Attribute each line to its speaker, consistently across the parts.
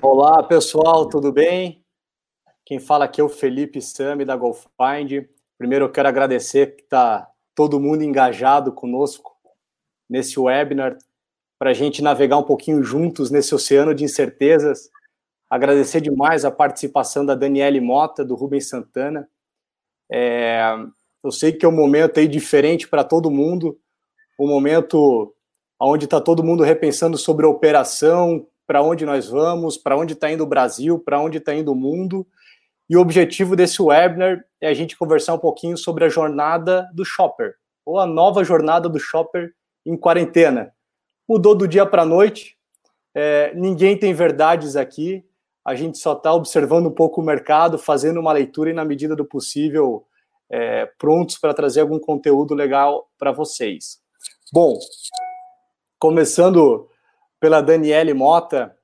Speaker 1: Olá, pessoal, tudo bem? Quem fala aqui é o Felipe Sami da GoFind. Primeiro eu quero agradecer que está todo mundo engajado conosco nesse webinar para a gente navegar um pouquinho juntos nesse oceano de incertezas. Agradecer demais a participação da Daniele Mota, do Rubens Santana. É, eu sei que é um momento aí diferente para todo mundo, um momento onde está todo mundo repensando sobre a operação, para onde nós vamos, para onde está indo o Brasil, para onde está indo o mundo. E o objetivo desse webinar é a gente conversar um pouquinho sobre a jornada do shopper, ou a nova jornada do shopper em quarentena. Mudou do dia para a noite, é, ninguém tem verdades aqui, a gente só está observando um pouco o mercado, fazendo uma leitura e, na medida do possível, é, prontos para trazer algum conteúdo legal para vocês. Bom, começando pela Daniele Mota,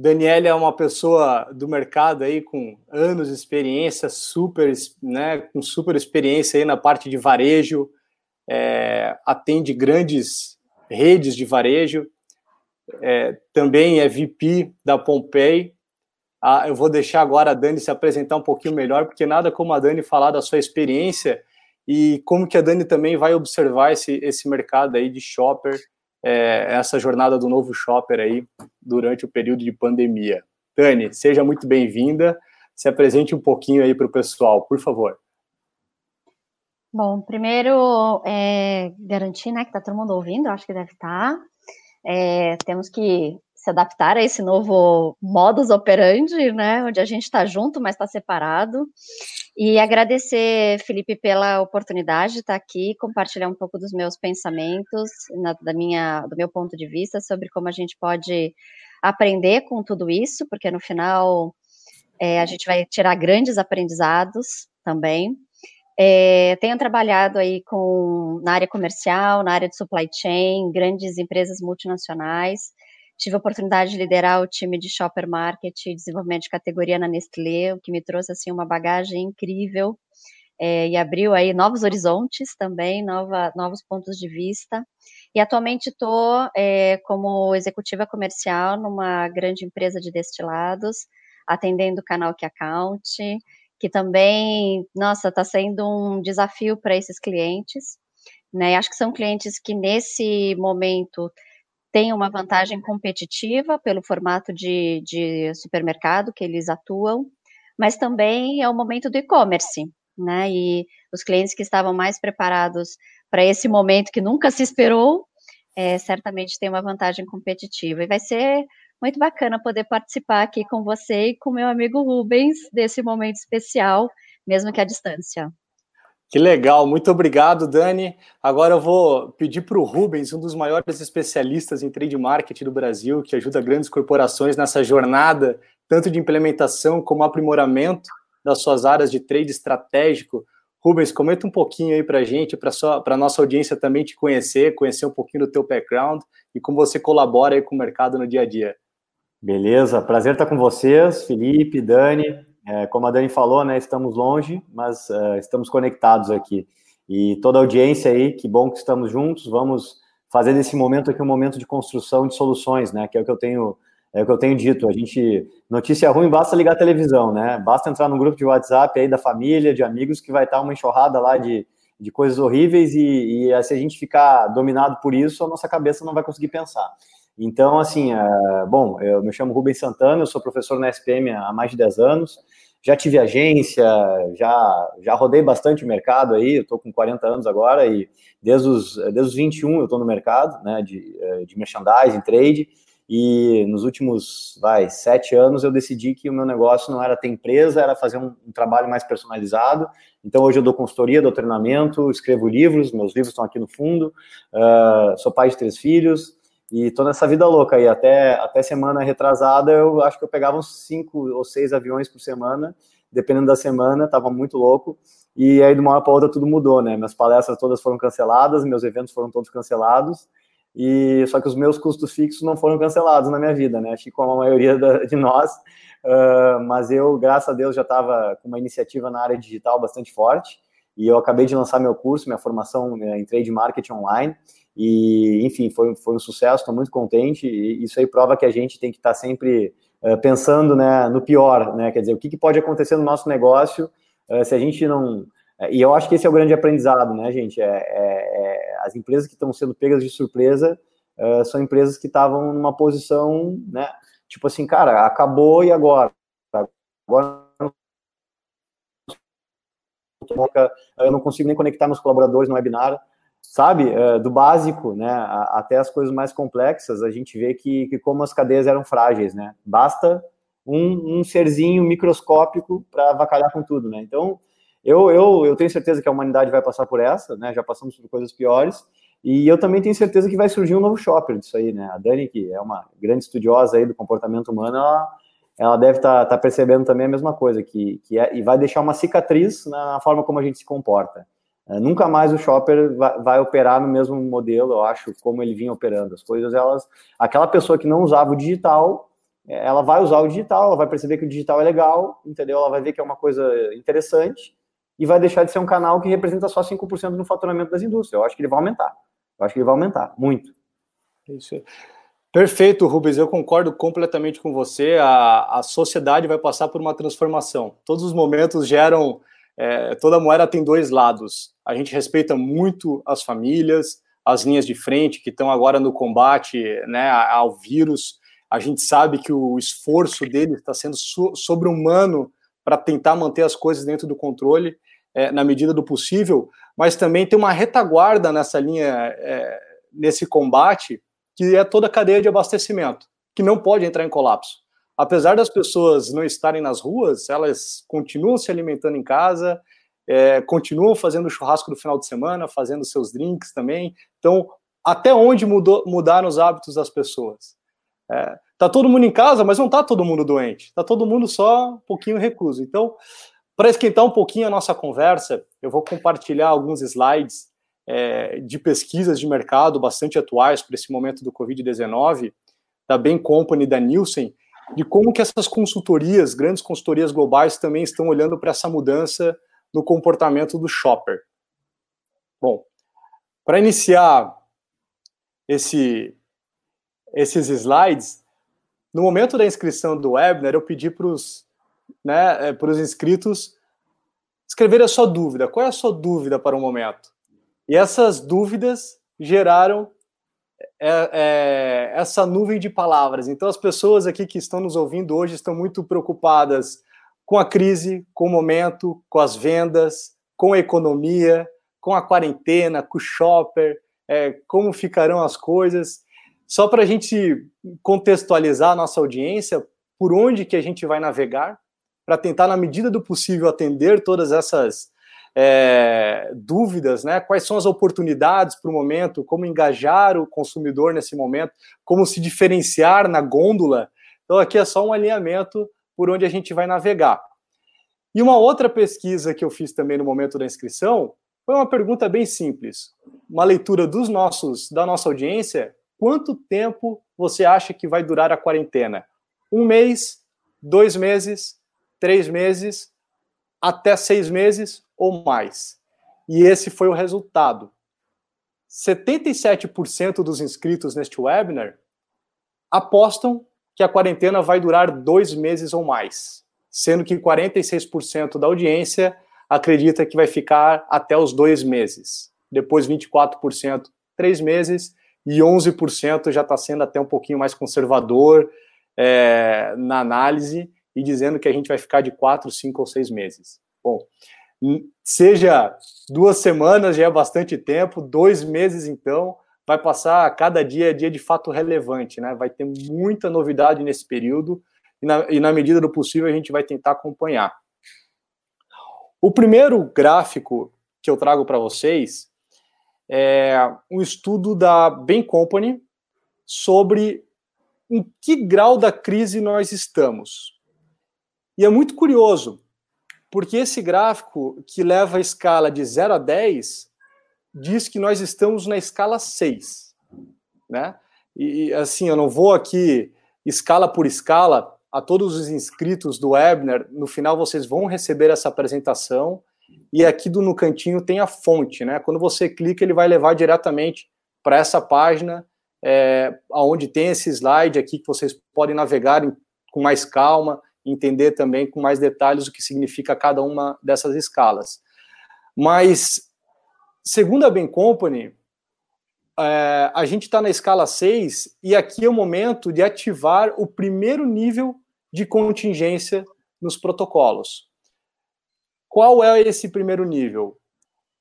Speaker 1: Daniela é uma pessoa do mercado aí com anos de experiência, super, né, com super experiência aí na parte de varejo, é, atende grandes redes de varejo, é, também é VP da Pompei. Ah, eu vou deixar agora a Dani se apresentar um pouquinho melhor, porque nada como a Dani falar da sua experiência e como que a Dani também vai observar esse, esse mercado aí de shopper é, essa jornada do novo shopper aí durante o período de pandemia. Dani, seja muito bem-vinda. Se apresente um pouquinho aí para o pessoal, por favor.
Speaker 2: Bom, primeiro, é, garantir né, que está todo mundo ouvindo, acho que deve estar. Tá. É, temos que se adaptar a esse novo modus operandi, né, onde a gente está junto, mas está separado. E agradecer, Felipe, pela oportunidade de estar aqui, compartilhar um pouco dos meus pensamentos, na, da minha, do meu ponto de vista, sobre como a gente pode aprender com tudo isso, porque no final é, a gente vai tirar grandes aprendizados também. É, tenho trabalhado aí com, na área comercial, na área de supply chain, grandes empresas multinacionais, Tive a oportunidade de liderar o time de shopper market e desenvolvimento de categoria na Nestlé, o que me trouxe assim uma bagagem incrível é, e abriu aí novos horizontes também, nova, novos pontos de vista. E atualmente estou é, como executiva comercial numa grande empresa de destilados, atendendo o canal que account, que também, nossa, está sendo um desafio para esses clientes. Né? Acho que são clientes que nesse momento tem uma vantagem competitiva pelo formato de, de supermercado que eles atuam, mas também é o momento do e-commerce, né? E os clientes que estavam mais preparados para esse momento que nunca se esperou, é, certamente tem uma vantagem competitiva. E vai ser muito bacana poder participar aqui com você e com meu amigo Rubens desse momento especial, mesmo que à distância.
Speaker 1: Que legal, muito obrigado, Dani. Agora eu vou pedir para o Rubens, um dos maiores especialistas em trade marketing do Brasil, que ajuda grandes corporações nessa jornada, tanto de implementação como aprimoramento das suas áreas de trade estratégico. Rubens, comenta um pouquinho aí para a gente, para a nossa audiência também te conhecer, conhecer um pouquinho do teu background e como você colabora aí com o mercado no dia a dia.
Speaker 3: Beleza, prazer estar com vocês, Felipe, Dani. É, como a Dani falou, né, estamos longe, mas uh, estamos conectados aqui. E toda a audiência aí, que bom que estamos juntos, vamos fazer desse momento aqui um momento de construção de soluções, né, que é o que eu tenho, é o que eu tenho dito. A gente, notícia ruim, basta ligar a televisão, né, basta entrar no grupo de WhatsApp aí da família, de amigos, que vai estar uma enxurrada lá de, de coisas horríveis e, e se a gente ficar dominado por isso, a nossa cabeça não vai conseguir pensar. Então, assim, uh, bom, eu me chamo Rubens Santana, eu sou professor na SPM há mais de 10 anos, já tive agência, já, já rodei bastante mercado aí, eu estou com 40 anos agora e desde os, desde os 21 eu estou no mercado, né, de, eh, de merchandising, trade, e nos últimos, vai, sete anos eu decidi que o meu negócio não era ter empresa, era fazer um, um trabalho mais personalizado, então hoje eu dou consultoria, dou treinamento, escrevo livros, meus livros estão aqui no fundo, uh, sou pai de três filhos, e tô nessa vida louca aí. Até, até semana retrasada, eu acho que eu pegava uns cinco ou seis aviões por semana, dependendo da semana, tava muito louco. E aí, de uma hora para outra, tudo mudou, né? Minhas palestras todas foram canceladas, meus eventos foram todos cancelados. E só que os meus custos fixos não foram cancelados na minha vida, né? Acho que como a maioria da, de nós. Uh, mas eu, graças a Deus, já estava com uma iniciativa na área digital bastante forte. E eu acabei de lançar meu curso, minha formação em trade marketing online E, enfim, foi, foi um sucesso, estou muito contente. E isso aí prova que a gente tem que estar tá sempre uh, pensando né, no pior, né? Quer dizer, o que, que pode acontecer no nosso negócio uh, se a gente não. E eu acho que esse é o grande aprendizado, né, gente? É, é, é as empresas que estão sendo pegas de surpresa uh, são empresas que estavam numa posição, né? Tipo assim, cara, acabou e agora? Agora eu não consigo nem conectar meus colaboradores no webinar, sabe? É, do básico, né, até as coisas mais complexas, a gente vê que, que como as cadeias eram frágeis, né? Basta um, um serzinho microscópico para avacalhar com tudo, né? Então, eu, eu, eu tenho certeza que a humanidade vai passar por essa, né? Já passamos por coisas piores, e eu também tenho certeza que vai surgir um novo shopper disso aí, né? A Dani, que é uma grande estudiosa aí do comportamento humano, ela ela deve estar tá, tá percebendo também a mesma coisa, que, que é, e vai deixar uma cicatriz na forma como a gente se comporta. É, nunca mais o shopper vai, operar no mesmo modelo, eu acho, como ele vinha operando. As coisas, elas. Aquela pessoa que não usava o digital, é, ela vai usar o digital, ela vai perceber que o digital é legal, entendeu? Ela vai ver que é uma coisa interessante e vai deixar de ser um canal que representa só 5% no faturamento das indústrias. Eu acho que ele vai aumentar. Eu acho que ele vai aumentar, muito.
Speaker 1: Isso. Perfeito, Rubens, eu concordo completamente com você. A, a sociedade vai passar por uma transformação. Todos os momentos geram. É, toda moeda tem dois lados. A gente respeita muito as famílias, as linhas de frente que estão agora no combate né, ao vírus. A gente sabe que o esforço deles está sendo sobre-humano para tentar manter as coisas dentro do controle é, na medida do possível, mas também tem uma retaguarda nessa linha, é, nesse combate, que é toda a cadeia de abastecimento, que não pode entrar em colapso. Apesar das pessoas não estarem nas ruas, elas continuam se alimentando em casa, é, continuam fazendo churrasco no final de semana, fazendo seus drinks também. Então, até onde mudou, mudaram os hábitos das pessoas? É, tá todo mundo em casa, mas não tá todo mundo doente. Tá todo mundo só um pouquinho recluso. Então, para esquentar um pouquinho a nossa conversa, eu vou compartilhar alguns slides é, de pesquisas de mercado bastante atuais para esse momento do Covid-19, da Bain Company, da Nielsen, de como que essas consultorias, grandes consultorias globais, também estão olhando para essa mudança no comportamento do shopper. Bom, para iniciar esse, esses slides, no momento da inscrição do webinar, eu pedi para os né, é, inscritos escreverem a sua dúvida. Qual é a sua dúvida para o momento? E essas dúvidas geraram é, é, essa nuvem de palavras. Então, as pessoas aqui que estão nos ouvindo hoje estão muito preocupadas com a crise, com o momento, com as vendas, com a economia, com a quarentena, com o shopper, é, como ficarão as coisas. Só para a gente contextualizar a nossa audiência, por onde que a gente vai navegar, para tentar, na medida do possível, atender todas essas é, dúvidas, né? Quais são as oportunidades para o momento, como engajar o consumidor nesse momento, como se diferenciar na gôndola. Então, aqui é só um alinhamento por onde a gente vai navegar. E uma outra pesquisa que eu fiz também no momento da inscrição foi uma pergunta bem simples. Uma leitura dos nossos, da nossa audiência. Quanto tempo você acha que vai durar a quarentena? Um mês, dois meses, três meses, até seis meses ou mais. E esse foi o resultado. 77% dos inscritos neste webinar apostam que a quarentena vai durar dois meses ou mais, sendo que 46% da audiência acredita que vai ficar até os dois meses. Depois, 24%, três meses, e 11% já está sendo até um pouquinho mais conservador é, na análise e dizendo que a gente vai ficar de quatro, cinco ou seis meses. Bom, seja duas semanas já é bastante tempo, dois meses então, vai passar cada dia é dia de fato relevante, né? Vai ter muita novidade nesse período e na, e na medida do possível a gente vai tentar acompanhar. O primeiro gráfico que eu trago para vocês é um estudo da Bain Company sobre em que grau da crise nós estamos. E é muito curioso, porque esse gráfico que leva a escala de 0 a 10 diz que nós estamos na escala 6, né? E assim, eu não vou aqui escala por escala a todos os inscritos do webinar, no final vocês vão receber essa apresentação e aqui do no cantinho tem a fonte, né? Quando você clica, ele vai levar diretamente para essa página, é, onde tem esse slide aqui que vocês podem navegar em, com mais calma, entender também com mais detalhes o que significa cada uma dessas escalas. Mas, segundo a Ben Company, é, a gente está na escala 6 e aqui é o momento de ativar o primeiro nível de contingência nos protocolos. Qual é esse primeiro nível?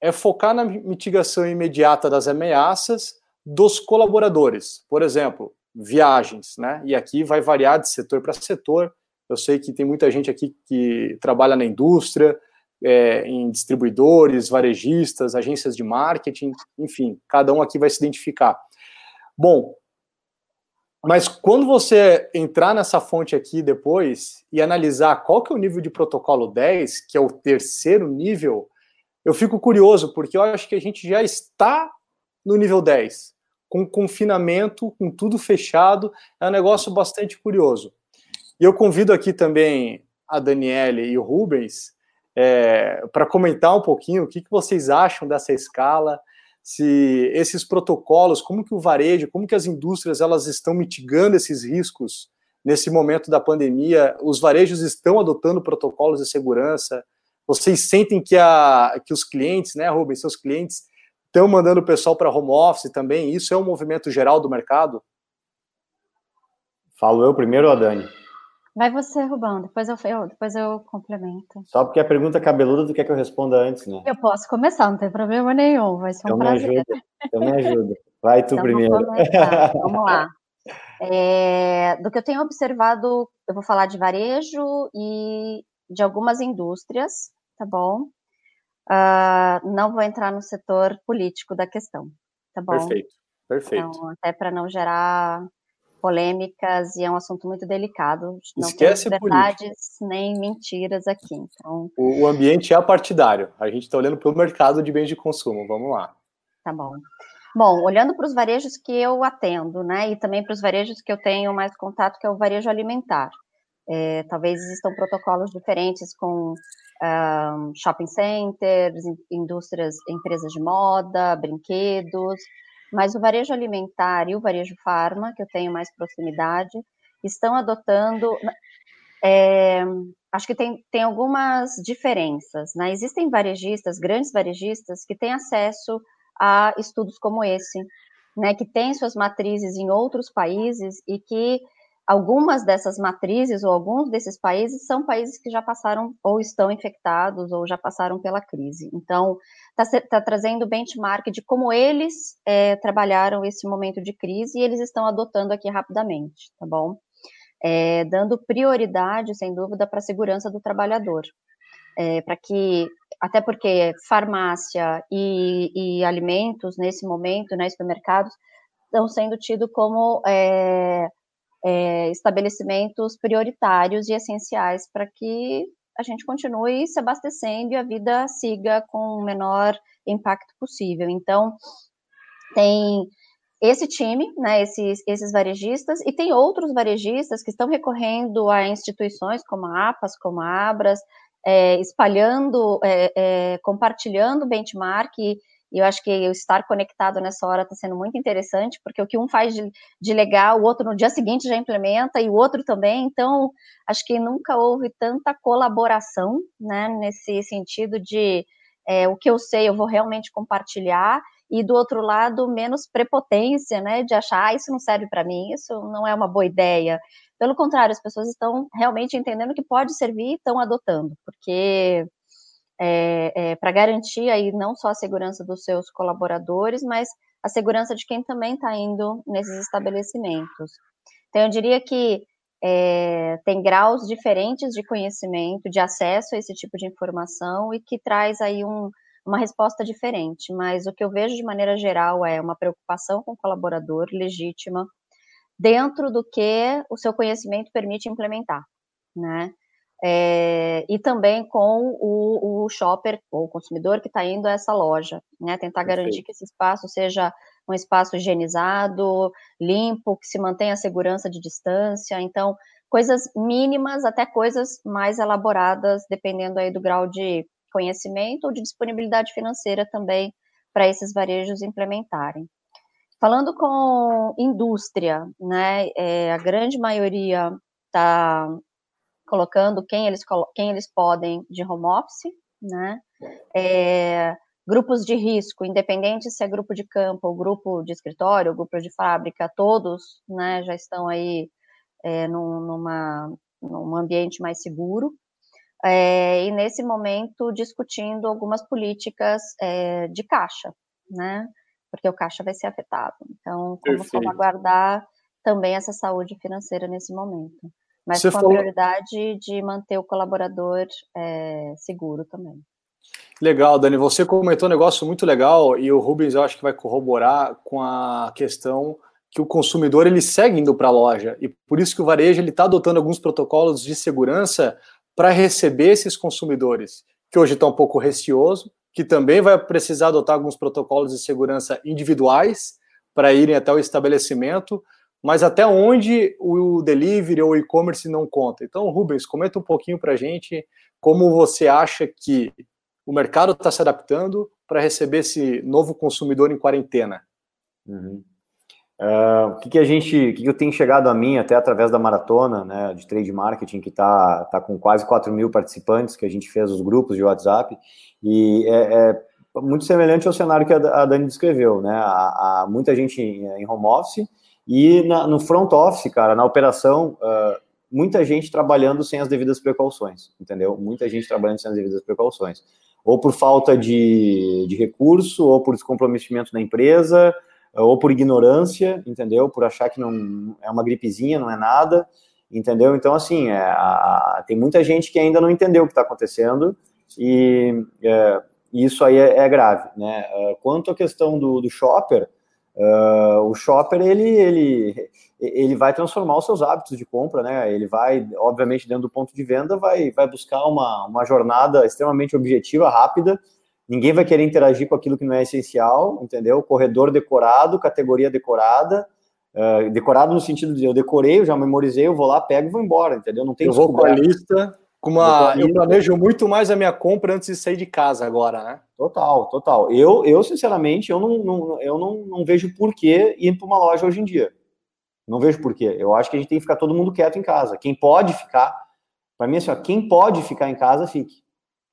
Speaker 1: É focar na mitigação imediata das ameaças dos colaboradores. Por exemplo, viagens, né? E aqui vai variar de setor para setor. Eu sei que tem muita gente aqui que trabalha na indústria, é, em distribuidores, varejistas, agências de marketing, enfim, cada um aqui vai se identificar. Bom, mas quando você entrar nessa fonte aqui depois e analisar qual que é o nível de protocolo 10, que é o terceiro nível, eu fico curioso, porque eu acho que a gente já está no nível 10, com confinamento, com tudo fechado, é um negócio bastante curioso. E eu convido aqui também a Daniele e o Rubens é, para comentar um pouquinho o que, que vocês acham dessa escala, se esses protocolos, como que o varejo, como que as indústrias elas estão mitigando esses riscos nesse momento da pandemia, os varejos estão adotando protocolos de segurança, vocês sentem que, a, que os clientes, né, Rubens, seus clientes estão mandando o pessoal para home office também, isso é um movimento geral do mercado?
Speaker 3: Falo eu primeiro ou a Dani?
Speaker 2: Vai você, Rubão, depois eu, eu, depois eu complemento.
Speaker 3: Só porque a pergunta é cabeluda, tu quer que eu responda antes, né?
Speaker 2: Eu posso começar, não tem problema nenhum, vai ser um então prazer.
Speaker 3: Me ajuda, então me ajuda. Vai tu então, primeiro.
Speaker 2: Vamos lá. É, do que eu tenho observado, eu vou falar de varejo e de algumas indústrias, tá bom? Uh, não vou entrar no setor político da questão, tá bom?
Speaker 1: Perfeito, perfeito.
Speaker 2: Então, até para não gerar polêmicas e é um assunto muito delicado.
Speaker 1: Não Esquece
Speaker 2: tem verdades nem mentiras aqui. Então,
Speaker 1: o, o ambiente é partidário. A gente está olhando para o mercado de bens de consumo. Vamos lá.
Speaker 2: Tá bom. Bom, olhando para os varejos que eu atendo, né, e também para os varejos que eu tenho mais contato, que é o varejo alimentar. É, talvez existam protocolos diferentes com um, shopping centers, indústrias, empresas de moda, brinquedos, mas o varejo alimentar e o varejo farma, que eu tenho mais proximidade, estão adotando. É, acho que tem, tem algumas diferenças. Né? Existem varejistas, grandes varejistas, que têm acesso a estudos como esse, né, que têm suas matrizes em outros países e que algumas dessas matrizes ou alguns desses países são países que já passaram ou estão infectados ou já passaram pela crise. Então, está tá trazendo benchmark de como eles é, trabalharam esse momento de crise e eles estão adotando aqui rapidamente, tá bom? É, dando prioridade, sem dúvida, para a segurança do trabalhador. É, para que, até porque farmácia e, e, alimentos, nesse momento, né, supermercados, estão sendo tidos como é, estabelecimentos prioritários e essenciais para que a gente continue se abastecendo e a vida siga com o menor impacto possível. Então, tem esse time, né, esses, esses varejistas, e tem outros varejistas que estão recorrendo a instituições como a APAS, como a Abras, é, espalhando, é, é, compartilhando benchmark e, e eu acho que o estar conectado nessa hora está sendo muito interessante, porque o que um faz de, de, legal, o outro no dia seguinte já implementa, e o outro também. Então, acho que nunca houve tanta colaboração, né, nesse sentido de é, o que eu sei eu vou realmente compartilhar, e do outro lado, menos prepotência, né, de achar, ah, isso não serve para mim, isso não é uma boa ideia. Pelo contrário, as pessoas estão realmente entendendo que pode servir e estão adotando, porque é, é, para garantir aí não só a segurança dos seus colaboradores, mas a segurança de quem também está indo nesses estabelecimentos. Então, eu diria que é, tem graus diferentes de conhecimento, de acesso a esse tipo de informação e que traz aí um, uma resposta diferente. Mas o que eu vejo de maneira geral é uma preocupação com o colaborador legítima, dentro do que o seu conhecimento permite implementar, né? É, e também com o, o shopper ou o consumidor que está indo a essa loja, né? Tentar Perfeito. garantir que esse espaço seja um espaço higienizado, limpo, que se mantenha a segurança de distância. Então, coisas mínimas até coisas mais elaboradas, dependendo aí do grau de conhecimento ou de disponibilidade financeira também para esses varejos implementarem. falando com indústria, né, é, a grande maioria está colocando quem eles, quem eles podem de home office, né, é, grupos de risco, independente se é grupo de campo, ou grupo de escritório, ou grupo de fábrica, todos, né, já estão aí é, num, numa, num ambiente mais seguro, é, e nesse momento discutindo algumas políticas é, de caixa, né? Porque o caixa vai ser afetado. Então, como Perfeito. salvaguardar também essa saúde financeira nesse momento. Mas Você com falou... a prioridade de manter o colaborador é, seguro também.
Speaker 1: Legal, Dani. Você comentou um negócio muito legal e o Rubens eu acho que vai corroborar com a questão que o consumidor ele segue indo para a loja e por isso que o varejo ele está adotando alguns protocolos de segurança para receber esses consumidores, que hoje está um pouco receoso, que também vai precisar adotar alguns protocolos de segurança individuais para irem até o estabelecimento, mas até onde o delivery ou e-commerce não conta. Então, Rubens, comenta um pouquinho para a gente como você acha que o mercado está se adaptando para receber esse novo consumidor em quarentena.
Speaker 3: Uhum. Uh, o que, que a gente, o que, que eu tenho chegado a mim até através da maratona, né, de trade marketing que está tá com quase 4 mil participantes que a gente fez os grupos de WhatsApp e é, é muito semelhante ao cenário que a, Dani descreveu, né, há, há muita gente em, em, home office e na, no front office, cara, na operação, uh, muita gente trabalhando sem as devidas precauções, entendeu? Muita gente trabalhando sem as devidas precauções, ou por falta de, de recurso, ou por descomprometimento da empresa, ou por ignorância, entendeu? Por achar que não é uma gripezinha, não é nada, entendeu? Então, assim, é, a, tem muita gente que ainda não entendeu o que está acontecendo e é, isso aí é, é, grave, né? É, quanto à questão do, do shopper, uh, o shopper, ele, ele, ele vai transformar os seus hábitos de compra, né? Ele vai, obviamente, dentro do ponto de venda, vai, vai buscar uma, uma jornada extremamente objetiva, rápida, Ninguém vai querer interagir com aquilo que não é essencial, entendeu? Corredor decorado, categoria decorada, uh, decorado no sentido de eu decorei, eu já memorizei, eu vou lá, pego e vou embora, entendeu? Não tem
Speaker 1: Eu vou com a lista, com uma, eu planejo muito mais a minha compra antes de sair de casa agora, né?
Speaker 3: Total, total. Eu, eu sinceramente, eu não, não eu não, não vejo porquê ir para uma loja hoje em dia. Não vejo porquê. Eu acho que a gente tem que ficar todo mundo quieto em casa. Quem pode ficar, para mim, assim, ó, quem pode ficar em casa, fique.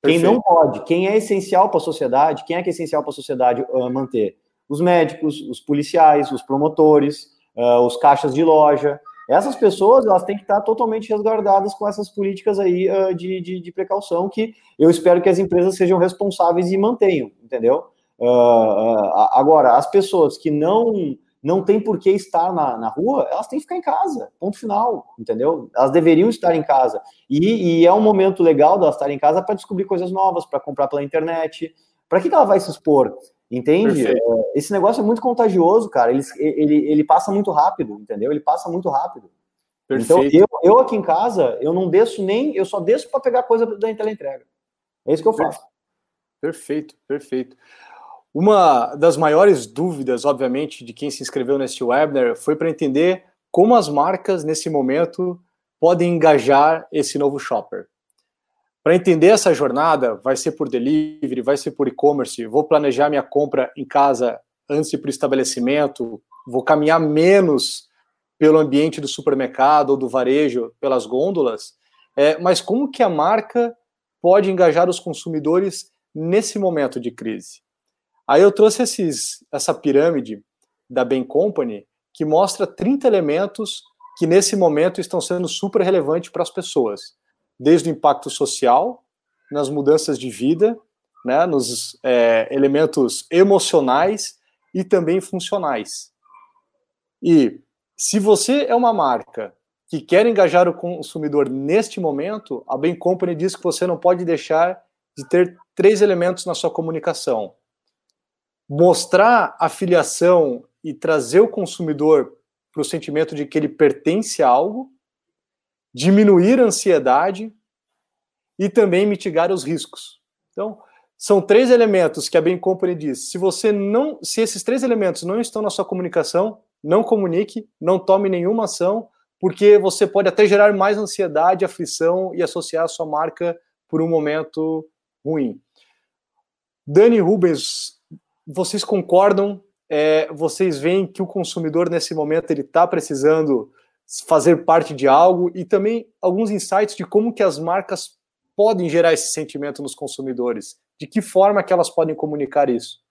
Speaker 3: Quem não pode, quem é essencial para a sociedade, quem é que é essencial para a sociedade uh, manter? Os médicos, os policiais, os promotores, uh, os caixas de loja. Essas pessoas, elas têm que estar totalmente resguardadas com essas políticas aí uh, de, de, de, precaução que eu espero que as empresas sejam responsáveis e mantenham, entendeu? agora, as pessoas que não não tem por que estar na, na rua, elas têm que ficar em casa, ponto final, entendeu? Elas deveriam estar em casa. E, e é um momento legal delas estarem em casa para descobrir coisas novas, para comprar pela internet. Para que, que ela vai se expor? Entende? É, esse negócio é muito contagioso, cara. Ele, ele, ele passa muito rápido, entendeu? Ele passa muito rápido. Então, Perfeito. Então, eu, eu aqui em casa, eu não desço nem, eu só desço para pegar coisa da entrega. É isso que eu faço.
Speaker 1: Perfeito, perfeito. Uma das maiores dúvidas, obviamente, de quem se inscreveu neste webinar foi para entender como as marcas, nesse momento, podem engajar esse novo shopper. Para entender essa jornada, vai ser por delivery, vai ser por e-commerce, vou planejar minha compra em casa antes de ir para o estabelecimento, vou caminhar menos pelo ambiente do supermercado ou do varejo, pelas gôndolas, é, mas como que a marca pode engajar os consumidores nesse momento de crise? Aí eu trouxe esses, essa pirâmide da Bain Company que mostra 30 elementos que nesse momento estão sendo super relevantes para as pessoas, desde o impacto social, nas mudanças de vida, né, nos é, elementos emocionais e também funcionais. E se você é uma marca que quer engajar o consumidor neste momento, a Bain Company diz que você não pode deixar de ter três elementos na sua comunicação: mostrar a filiação e trazer o consumidor para o sentimento de que ele pertence a algo, diminuir a ansiedade e também mitigar os riscos. Então, são três elementos que a Bain Company diz. Se você não, se esses três elementos não estão na sua comunicação, não comunique, não tome nenhuma ação, porque você pode até gerar mais ansiedade, aflição e associar a sua marca por um momento ruim. Dani Rubens vocês concordam é, vocês veem que o consumidor nesse momento ele está precisando fazer parte de algo e também alguns insights de como que as marcas podem gerar esse sentimento nos consumidores, de que forma que elas podem comunicar isso.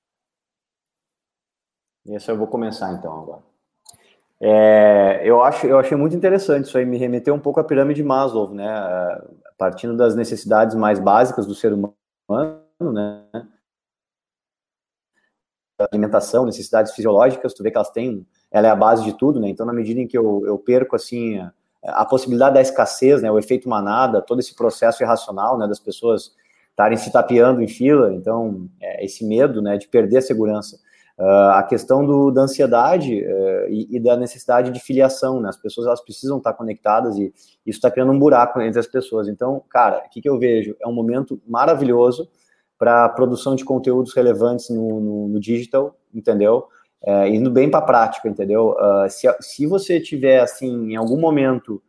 Speaker 3: Esse eu vou começar então agora. É, eu acho, eu achei muito interessante isso aí, me remeteu um pouco à pirâmide de Maslow, né? Partindo das necessidades mais básicas do ser humano, né? alimentação, necessidades fisiológicas, tu vê que elas têm, ela é a base de tudo, né? Então, na medida em que eu, eu perco, assim, a, a, possibilidade da escassez, né? O efeito manada, todo esse processo irracional, né? Das pessoas estarem se tapeando em fila, então, é, esse medo, né? De perder a segurança. Uh, a questão do, da ansiedade uh, e, e, da necessidade de filiação, né? As pessoas, elas precisam estar conectadas e isso está criando um buraco entre as pessoas. Então, cara, o que, que eu vejo? É um momento maravilhoso, para produção de conteúdos relevantes no, no, no digital, entendeu? É, indo bem para a prática, entendeu? Uh, se, se você tiver, assim, em algum momento,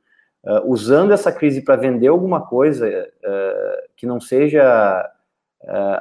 Speaker 3: uh, usando essa crise para vender alguma coisa uh, que não seja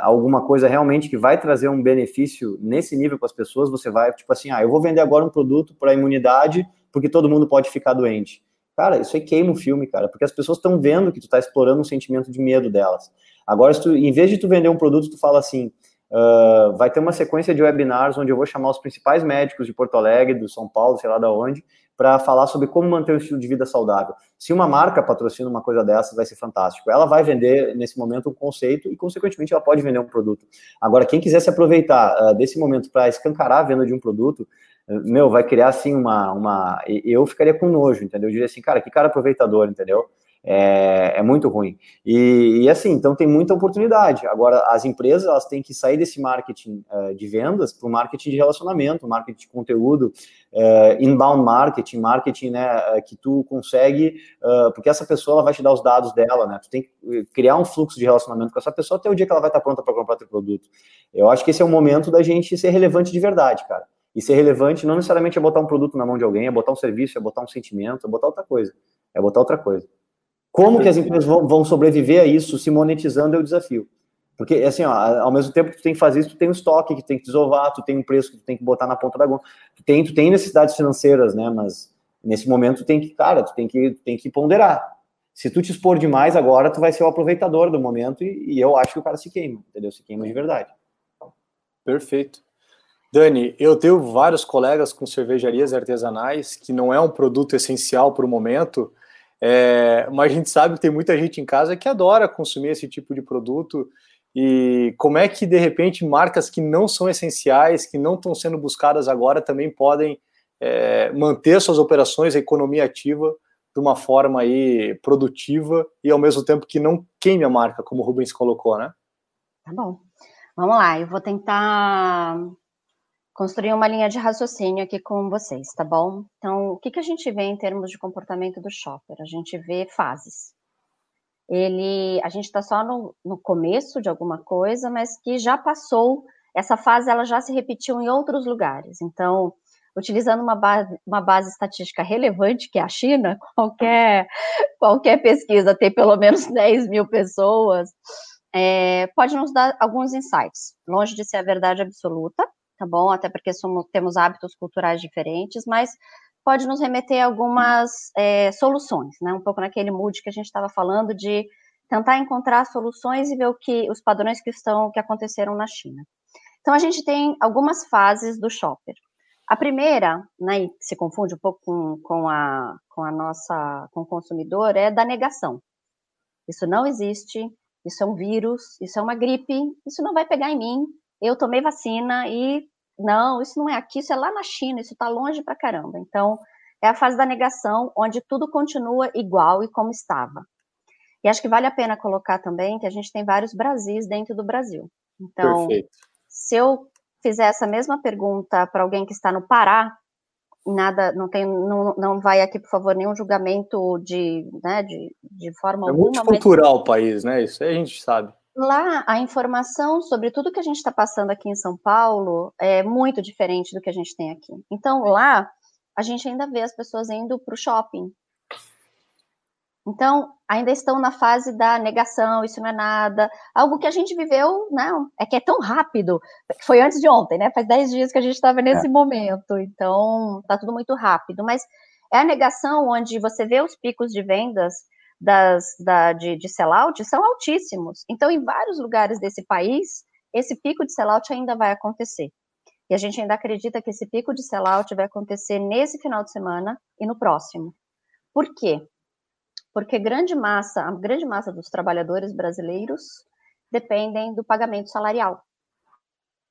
Speaker 3: alguma coisa realmente que vai trazer um benefício nesse nível para as pessoas, você vai, tipo assim, ah, eu vou vender agora um produto para imunidade porque todo mundo pode ficar doente. Cara, isso aí queima o filme, cara, porque as pessoas estão vendo que tu está explorando um sentimento de medo delas. Agora, tu, em vez de tu vender um produto, tu fala assim, uh, vai ter uma sequência de webinars onde eu vou chamar os principais médicos de Porto Alegre, do São Paulo, sei lá da onde, para falar sobre como manter um estilo de vida saudável. Se uma marca patrocina uma coisa dessas, vai ser fantástico. Ela vai vender, nesse momento, um conceito e, consequentemente, ela pode vender um produto. Agora, quem quiser se aproveitar uh, desse momento para escancarar a venda de um produto, meu, vai criar, assim, uma, uma... Eu ficaria com nojo, entendeu? Eu diria assim, cara, que cara aproveitador, entendeu? É, é muito ruim. E, e, assim, então tem muita oportunidade. Agora, as empresas elas têm que sair desse marketing uh, de vendas para o marketing de relacionamento, marketing de conteúdo, uh, inbound marketing, marketing né, que tu consegue, uh, porque essa pessoa ela vai te dar os dados dela, né? Tu tem que criar um fluxo de relacionamento com essa pessoa até o dia que ela vai estar pronta para comprar teu produto. Eu acho que esse é o momento da gente ser relevante de verdade, cara. E ser relevante não necessariamente é botar um produto na mão de alguém, é botar um serviço, é botar um sentimento, é botar outra coisa. É botar outra coisa. Como que as empresas vão, vão sobreviver a isso se monetizando é o desafio. Porque, assim, ó, ao mesmo tempo que tu tem que fazer isso, tu tem um estoque que tu tem que desovar, tu tem um preço que tu tem que botar na ponta da agulha. Tu tem, tu tem necessidades financeiras, né? Mas nesse momento tu tem que, cara, tu tem que, tem que ponderar. Se tu te expor demais agora, tu vai ser o aproveitador do momento e, e eu acho que o cara se queima, entendeu? Se queima de verdade.
Speaker 1: Perfeito. Dani, eu tenho vários colegas com cervejarias artesanais que não é um produto essencial para o momento, é, mas a gente sabe que tem muita gente em casa que adora consumir esse tipo de produto. E como é que, de repente, marcas que não são essenciais, que não estão sendo buscadas agora, também podem é, manter suas operações, a economia ativa, de uma forma aí produtiva e, ao mesmo tempo, que não queime a marca, como o Rubens colocou, né?
Speaker 2: Tá bom. Vamos lá, eu vou tentar construir uma linha de raciocínio aqui com vocês, tá bom? Então, o que, que a gente vê em termos de comportamento do shopper? A gente vê fases. Ele, a gente está só no, no começo de alguma coisa, mas que já passou, essa fase ela já se repetiu em outros lugares. Então, utilizando uma base, uma base estatística relevante, que é a China, qualquer, qualquer pesquisa tem pelo menos 10 mil pessoas, é, pode nos dar alguns insights, longe de ser a verdade absoluta, tá bom? Até porque somos, temos hábitos culturais diferentes, mas pode nos remeter a algumas é, soluções, né? Um pouco naquele mood que a gente estava falando de tentar encontrar soluções e ver o que os padrões que estão que aconteceram na China. Então a gente tem algumas fases do shopper. A primeira, né, e se confunde um pouco com, com, a, com a nossa com o consumidor, é da negação. Isso não existe, isso é um vírus, isso é uma gripe, isso não vai pegar em mim, eu tomei vacina e não, isso não é aqui, isso é lá na China, isso está longe pra caramba. Então, é a fase da negação, onde tudo continua igual e como estava. E acho que vale a pena colocar também que a gente tem vários Brasis dentro do Brasil. Então, Perfeito. se eu fizer essa mesma pergunta para alguém que está no Pará, nada, não tem, não, não vai aqui, por favor, nenhum julgamento de, né, de, de forma
Speaker 1: é
Speaker 2: alguma.
Speaker 1: É multicultural mas... o país, né? Isso aí a gente sabe.
Speaker 2: Lá, a informação sobre tudo que a gente está passando aqui em São Paulo é muito diferente do que a gente tem aqui. Então, lá, a gente ainda vê as pessoas indo para o shopping. Então, ainda estão na fase da negação, isso não é nada. Algo que a gente viveu, não, é que é tão rápido. Foi antes de ontem, né? Faz 10 dias que a gente estava nesse é. momento. Então, tá tudo muito rápido. Mas é a negação onde você vê os picos de vendas das, da, de, de sellout são altíssimos. Então, em vários lugares desse país, esse pico de sellout ainda vai acontecer. E a gente ainda acredita que esse pico de sellout vai acontecer nesse final de semana e no próximo. Por quê? porque grande massa, a grande massa dos trabalhadores brasileiros dependem do pagamento salarial.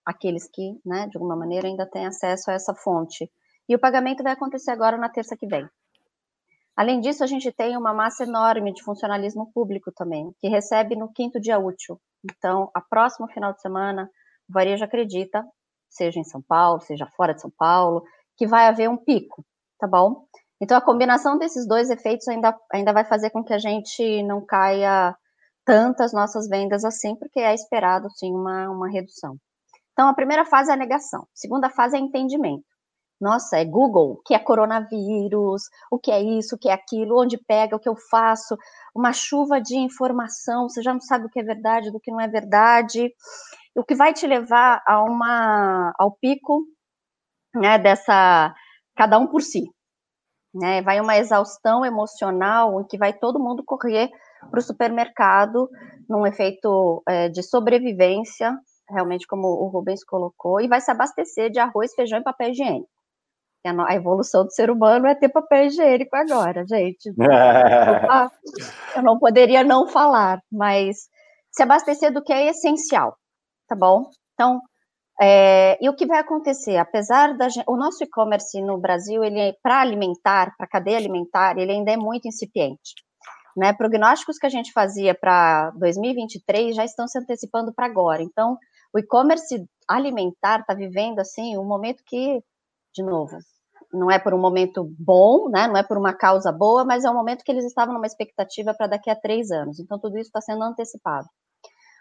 Speaker 2: Aqueles que, né, de alguma maneira, ainda têm acesso a essa fonte. E o pagamento vai acontecer agora na terça que vem. Além disso, a gente tem uma massa enorme de funcionalismo público também, que recebe no quinto dia útil. Então, a próximo final de semana, o varejo acredita, seja em São Paulo, seja fora de São Paulo, que vai haver um pico, tá bom? Então, a combinação desses dois efeitos ainda, ainda vai fazer com que a gente não caia tantas nossas vendas assim, porque é esperado, sim, uma, uma redução. Então, a primeira fase é a negação. A segunda fase é entendimento. Nossa, é Google, o que é coronavírus, o que é isso, o que é aquilo, onde pega, o que eu faço, uma chuva de informação, você já não sabe o que é verdade, do que não é verdade, o que vai te levar a uma, ao pico né, dessa cada um por si, né? Vai uma exaustão emocional em que vai todo mundo correr para o supermercado num efeito é, de sobrevivência, realmente como o Rubens colocou, e vai se abastecer de arroz, feijão e papel higiênico. A evolução do ser humano é ter papel higiênico agora, gente. Eu não poderia não falar, mas se abastecer do que é essencial, tá bom? Então, é, e o que vai acontecer? Apesar da o nosso e-commerce no Brasil, ele é para alimentar, para cadeia alimentar, ele ainda é muito incipiente. Né? Prognósticos que a gente fazia para 2023 já estão se antecipando para agora. Então, o e-commerce alimentar está vivendo assim um momento que, de novo, não é por um momento bom, né? Não é por uma causa boa, mas é um momento que eles estavam numa expectativa para daqui a três anos. Então, tudo isso está sendo antecipado.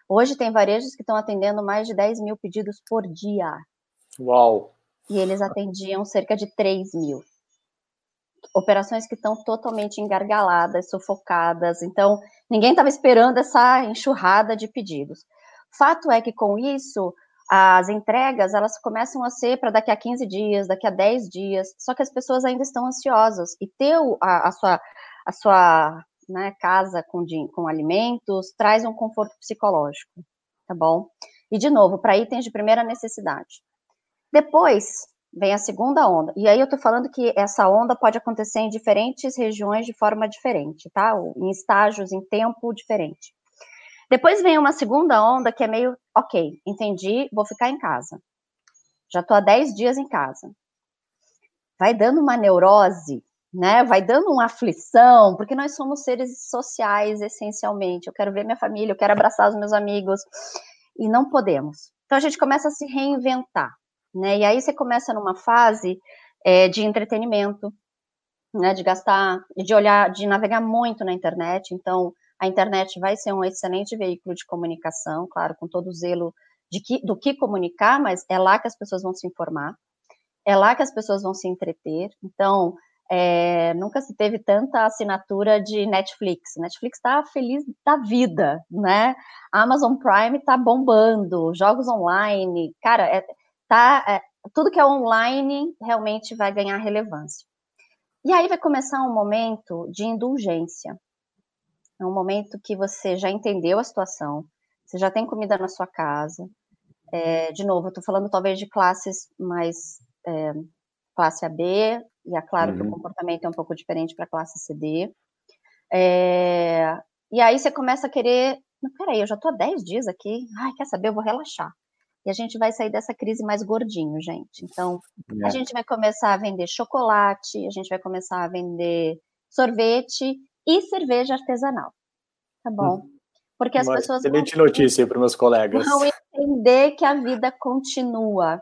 Speaker 2: Hoje tem varejos que estão atendendo mais de 10 mil pedidos por dia.
Speaker 1: Uau!
Speaker 2: E eles atendiam cerca de 3 mil. Operações que estão totalmente engargaladas, sufocadas. Então, ninguém estava esperando essa enxurrada de pedidos. Fato é que com isso, as entregas elas começam a ser para daqui a 15 dias, daqui a 10 dias, só que as pessoas ainda estão ansiosas e ter a, a sua, a sua né, casa com, com alimentos, traz um conforto psicológico, tá bom? E, de novo, para itens de primeira necessidade. Depois vem a segunda onda, e aí eu tô falando que essa onda pode acontecer em diferentes regiões de forma diferente, tá? Em estágios, em tempo diferente. Depois vem uma segunda onda que é meio, ok, entendi, vou ficar em casa. Já tô há 10 dias em casa. Vai dando uma neurose né? Vai dando uma aflição, porque nós somos seres sociais essencialmente. Eu quero ver minha família, eu quero abraçar os meus amigos e não podemos. Então a gente começa a se reinventar, né? E aí você começa numa fase é, de entretenimento, né? De gastar, de olhar, de navegar muito na internet. Então a internet vai ser um excelente veículo de comunicação, claro, com todo o zelo de que, do que comunicar, mas é lá que as pessoas vão se informar, é lá que as pessoas vão se entreter. Então é, nunca se teve tanta assinatura de Netflix. Netflix está feliz da vida, né? Amazon Prime está bombando, jogos online, cara, é, tá, é, tudo que é online realmente vai ganhar relevância. E aí vai começar um momento de indulgência. É um momento que você já entendeu a situação, você já tem comida na sua casa. É, de novo, eu estou falando talvez de classes mais é, classe AB, e é claro uhum. que o uhum. comportamento é um pouco diferente para a classe CD. É, e aí você começa a querer, não, peraí, eu já estou há 10 dias aqui, ai, quer saber, eu vou relaxar. E a gente vai sair dessa crise mais gordinho, gente. Então, é. a gente vai começar a vender chocolate, a gente vai começar a vender sorvete e cerveja artesanal. Tá bom? Hum. Porque as Uma pessoas.
Speaker 1: Excelente vão... notícia para meus colegas.
Speaker 2: Entender que a vida continua.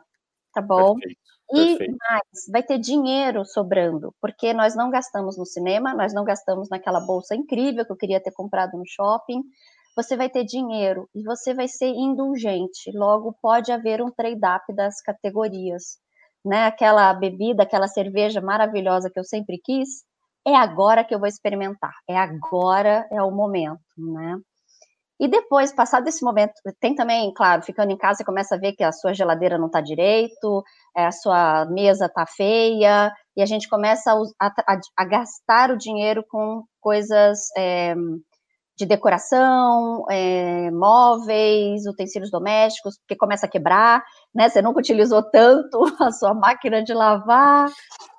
Speaker 2: Tá bom? Perfeito. E Perfeito. mais, vai ter dinheiro sobrando, porque nós não gastamos no cinema, nós não gastamos naquela bolsa incrível que eu queria ter comprado no shopping. Você vai ter dinheiro e você vai ser indulgente. Logo, pode haver um trade-up das categorias. Né? Aquela bebida, aquela cerveja maravilhosa que eu sempre quis, é agora que eu vou experimentar, é agora, é o momento, né? E depois, passado esse momento, tem também, claro, ficando em casa, você começa a ver que a sua geladeira não está direito, é, a sua mesa está feia, e a gente começa a, a, a, gastar o dinheiro com coisas é, de decoração, é, móveis, utensílios domésticos, porque começa a quebrar, né? Você nunca utilizou tanto a sua máquina de lavar.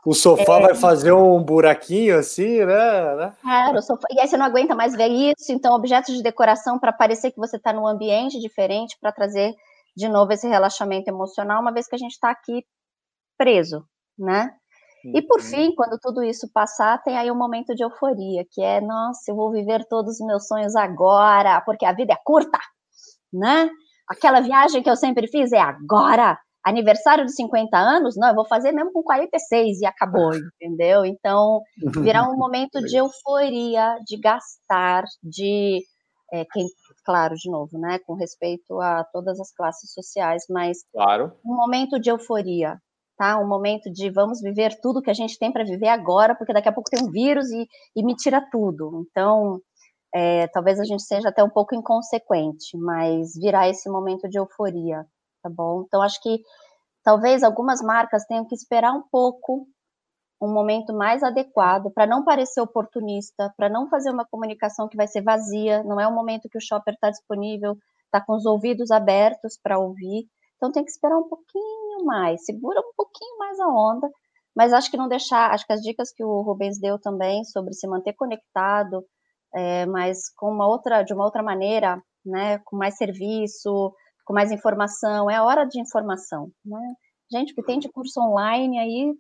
Speaker 1: O sofá é, vai fazer um buraquinho assim, né?
Speaker 2: É, o sofá, e aí você não aguenta mais ver isso, então objetos de decoração para parecer que você está num ambiente diferente, para trazer de novo esse relaxamento emocional, uma vez que a gente está aqui preso, né? E por uhum. fim, quando tudo isso passar, tem aí um momento de euforia, que é, nossa, eu vou viver todos os meus sonhos agora, porque a vida é curta, né? Aquela viagem que eu sempre fiz é agora. Aniversário de 50 anos, não, eu vou fazer mesmo com 46 e acabou, entendeu? Então, virar um momento de euforia, de gastar, de é, quem, claro, de novo, né, com respeito a todas as classes sociais, mas
Speaker 1: claro.
Speaker 2: um momento de euforia, tá? Um momento de vamos viver tudo que a gente tem para viver agora, porque daqui a pouco tem um vírus e, e me tira tudo. Então, é, talvez a gente seja até um pouco inconsequente, mas virar esse momento de euforia, tá bom? Então, acho que talvez algumas marcas tenham que esperar um pouco um momento mais adequado para não parecer oportunista, para não fazer uma comunicação que vai ser vazia, não é o momento que o shopper está disponível, está com os ouvidos abertos para ouvir, então tem que esperar um pouquinho mais, segura um pouquinho mais a onda, mas acho que não deixar, acho que as dicas que o Rubens deu também sobre se manter conectado, é, mas com uma outra, de uma outra maneira, né, com mais serviço, com mais informação, é hora de informação, né? Gente, que tem de curso online aí,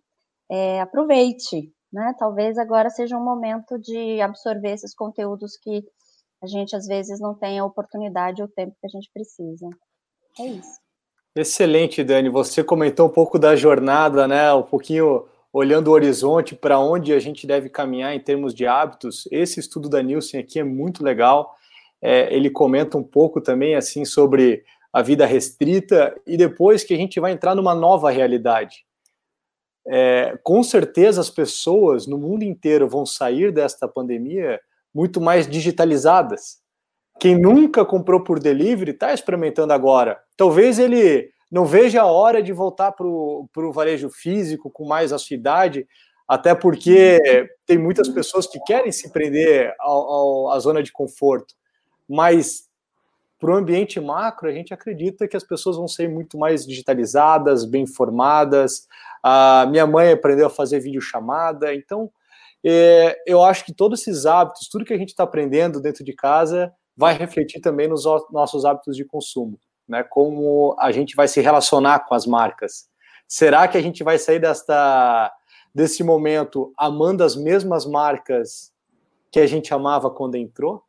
Speaker 2: é, aproveite, né? Talvez agora seja um momento de absorver esses conteúdos que a gente às vezes não tem a oportunidade ou o tempo que a gente precisa. É isso.
Speaker 1: Excelente, Dani. Você comentou um pouco da jornada, né? Um pouquinho olhando o horizonte para onde a gente deve caminhar em termos de hábitos. Esse estudo da Nielsen aqui é muito legal. É, ele comenta um pouco também assim sobre a vida restrita e depois que a gente vai entrar numa nova realidade. É, com certeza as pessoas no mundo inteiro vão sair desta pandemia muito mais digitalizadas. Quem nunca comprou por delivery está experimentando agora. Talvez ele não veja a hora de voltar para o varejo físico com mais assiduidade, até porque tem muitas pessoas que querem se prender à zona de conforto. Mas para o ambiente macro, a gente acredita que as pessoas vão ser muito mais digitalizadas, bem informadas. A minha mãe aprendeu a fazer videochamada, então é, eu acho que todos esses hábitos, tudo que a gente está aprendendo dentro de casa, vai refletir também nos nossos hábitos de consumo, né? Como a gente vai se relacionar com as marcas. Será que a gente vai sair desta desse momento amando as mesmas marcas que a gente amava quando entrou?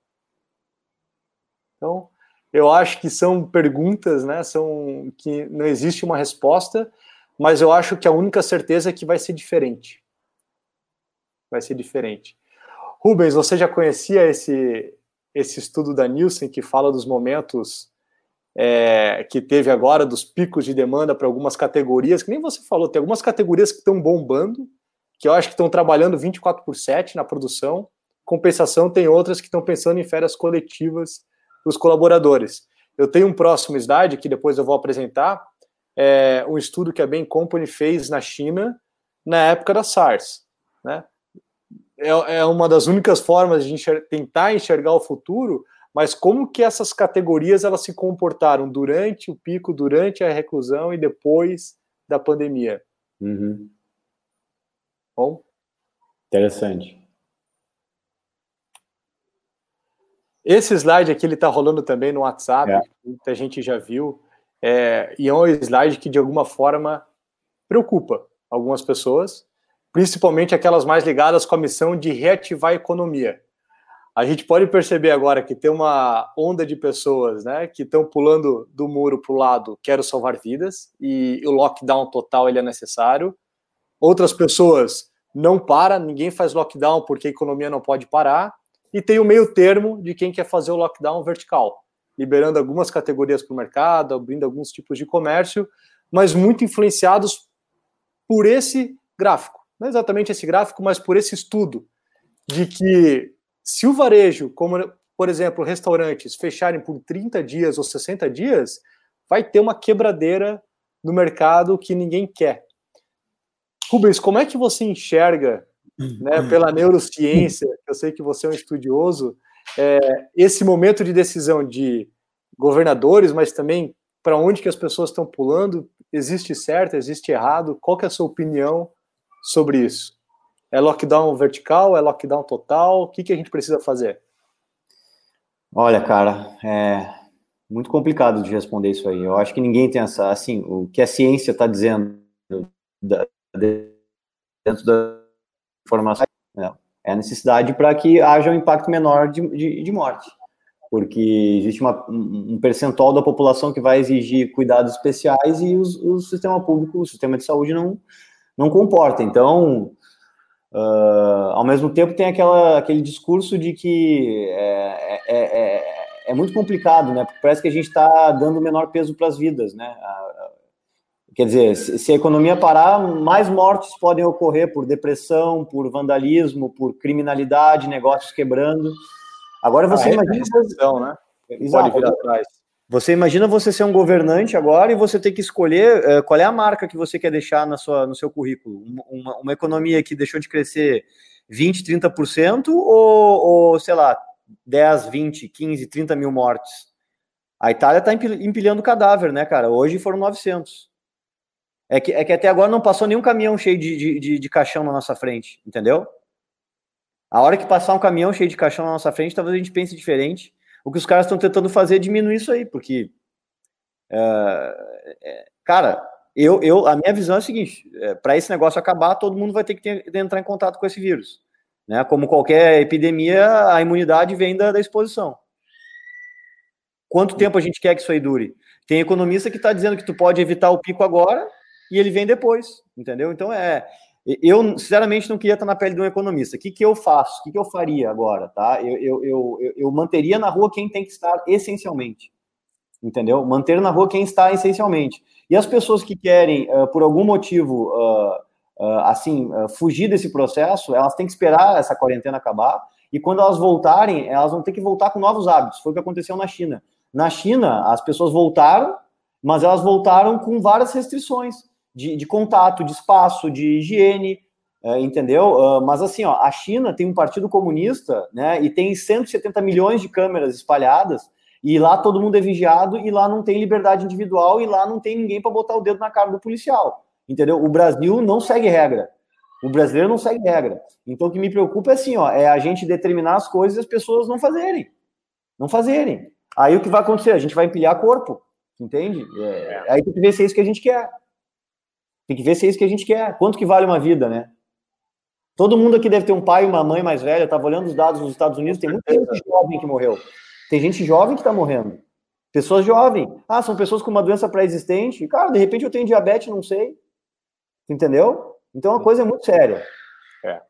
Speaker 1: Então, eu acho que são perguntas, né? São que não existe uma resposta, mas eu acho que a única certeza é que vai ser diferente. Vai ser diferente. Rubens, você já conhecia esse esse estudo da Nielsen que fala dos momentos é, que teve agora, dos picos de demanda para algumas categorias, que nem você falou, tem algumas categorias que estão bombando, que eu acho que estão trabalhando 24 por 7 na produção, compensação tem outras que estão pensando em férias coletivas dos colaboradores. Eu tenho um próximo slide que depois eu vou apresentar, é, um estudo que a Bain Company fez na China na época da SARS, né? É, é uma das únicas formas de enxer tentar enxergar o futuro, mas como que essas categorias elas se comportaram durante o pico, durante a reclusão e depois da pandemia.
Speaker 3: Uhum. Bom? Interessante.
Speaker 1: Esse slide aqui ele está rolando também no WhatsApp, é. muita gente já viu, é, e é um slide que de alguma forma preocupa algumas pessoas, principalmente aquelas mais ligadas com a missão de reativar a economia. A gente pode perceber agora que tem uma onda de pessoas né, que estão pulando do muro para o lado, quero salvar vidas, e o lockdown total ele é necessário. Outras pessoas não para, ninguém faz lockdown porque a economia não pode parar. E tem o meio termo de quem quer fazer o lockdown vertical, liberando algumas categorias para o mercado, abrindo alguns tipos de comércio, mas muito influenciados por esse gráfico não exatamente esse gráfico, mas por esse estudo, de que se o varejo, como por exemplo, restaurantes fecharem por 30 dias ou 60 dias, vai ter uma quebradeira no mercado que ninguém quer. Rubens, como é que você enxerga, né, uhum. pela neurociência, eu sei que você é um estudioso, é, esse momento de decisão de governadores, mas também para onde que as pessoas estão pulando, existe certo, existe errado? Qual que é a sua opinião sobre isso? É lockdown vertical? É lockdown total? O que, que a gente precisa fazer?
Speaker 3: Olha, cara, é muito complicado de responder isso aí. Eu acho que ninguém tem essa, assim, o que a ciência está dizendo da, dentro da informação né, é a necessidade para que haja um impacto menor de, de, de morte porque existe uma, um percentual da população que vai exigir cuidados especiais e os, o sistema público, o sistema de saúde não, não comporta. Então, uh, ao mesmo tempo, tem aquela, aquele discurso de que é, é, é, é muito complicado, né? Porque parece que a gente está dando menor peso para as vidas, né? Quer dizer, se a economia parar, mais mortes podem ocorrer por depressão, por vandalismo, por criminalidade, negócios quebrando. Agora você ah, imagina. Recessão, né? Exato. Pode vir atrás. Você imagina você ser um governante agora e você ter que escolher uh, qual é a marca que você quer deixar na sua, no seu currículo. Uma, uma economia que deixou de crescer 20, 30% ou, ou, sei lá, 10, 20, 15, 30 mil mortes. A Itália está empilhando cadáver, né, cara? Hoje foram 900. É que, é que até agora não passou nenhum caminhão cheio de, de, de, de caixão na nossa frente, entendeu? A hora que passar um caminhão cheio de caixão na nossa frente, talvez a gente pense diferente. O que os caras estão tentando fazer é diminuir isso aí, porque, é, cara, eu, eu, a minha visão é a seguinte: é, para esse negócio acabar, todo mundo vai ter que ter, entrar em contato com esse vírus. Né? Como qualquer epidemia, a imunidade vem da, da exposição. Quanto tempo a gente quer que isso aí dure? Tem economista que está dizendo que tu pode evitar o pico agora e ele vem depois, entendeu? Então é eu, sinceramente, não queria estar na pele de um economista. O que, que eu faço? O que, que eu faria agora? Tá? Eu, eu, eu, eu manteria na rua quem tem que estar essencialmente. Entendeu? Manter na rua quem está essencialmente. E as pessoas que querem, uh, por algum motivo, uh, uh, assim, fugir desse processo, elas têm que esperar essa quarentena acabar. E quando elas voltarem, elas vão ter que voltar com novos hábitos. Foi o que aconteceu na China. Na China, as pessoas voltaram, mas elas voltaram com várias restrições de, de contato, de espaço, de higiene, é, entendeu? Uh, mas assim, ó, a China tem um partido comunista, né, e tem 170 milhões de câmeras espalhadas, e lá todo mundo é vigiado, e lá não tem liberdade individual, e lá não tem ninguém para botar o dedo na cara do policial, entendeu? O Brasil não segue regra. O brasileiro não segue regra. Então o que me preocupa é assim, ó, é a gente determinar as coisas e as pessoas não fazerem. Não fazerem. Aí o que vai acontecer? A gente vai empilhar corpo, entende? É, é. aí tem que ver se é isso que a gente quer. Tem que ver se é isso que a gente quer. Quanto que vale uma vida, né? Todo mundo aqui deve ter um pai e uma mãe mais velha. Eu estava olhando os dados nos Estados Unidos, tem muita gente jovem que morreu. Tem gente jovem que está morrendo. Pessoas jovens. Ah, são pessoas com uma doença pré-existente. Cara, de repente eu tenho diabetes, não sei. Entendeu? Então a coisa é muito séria. É. é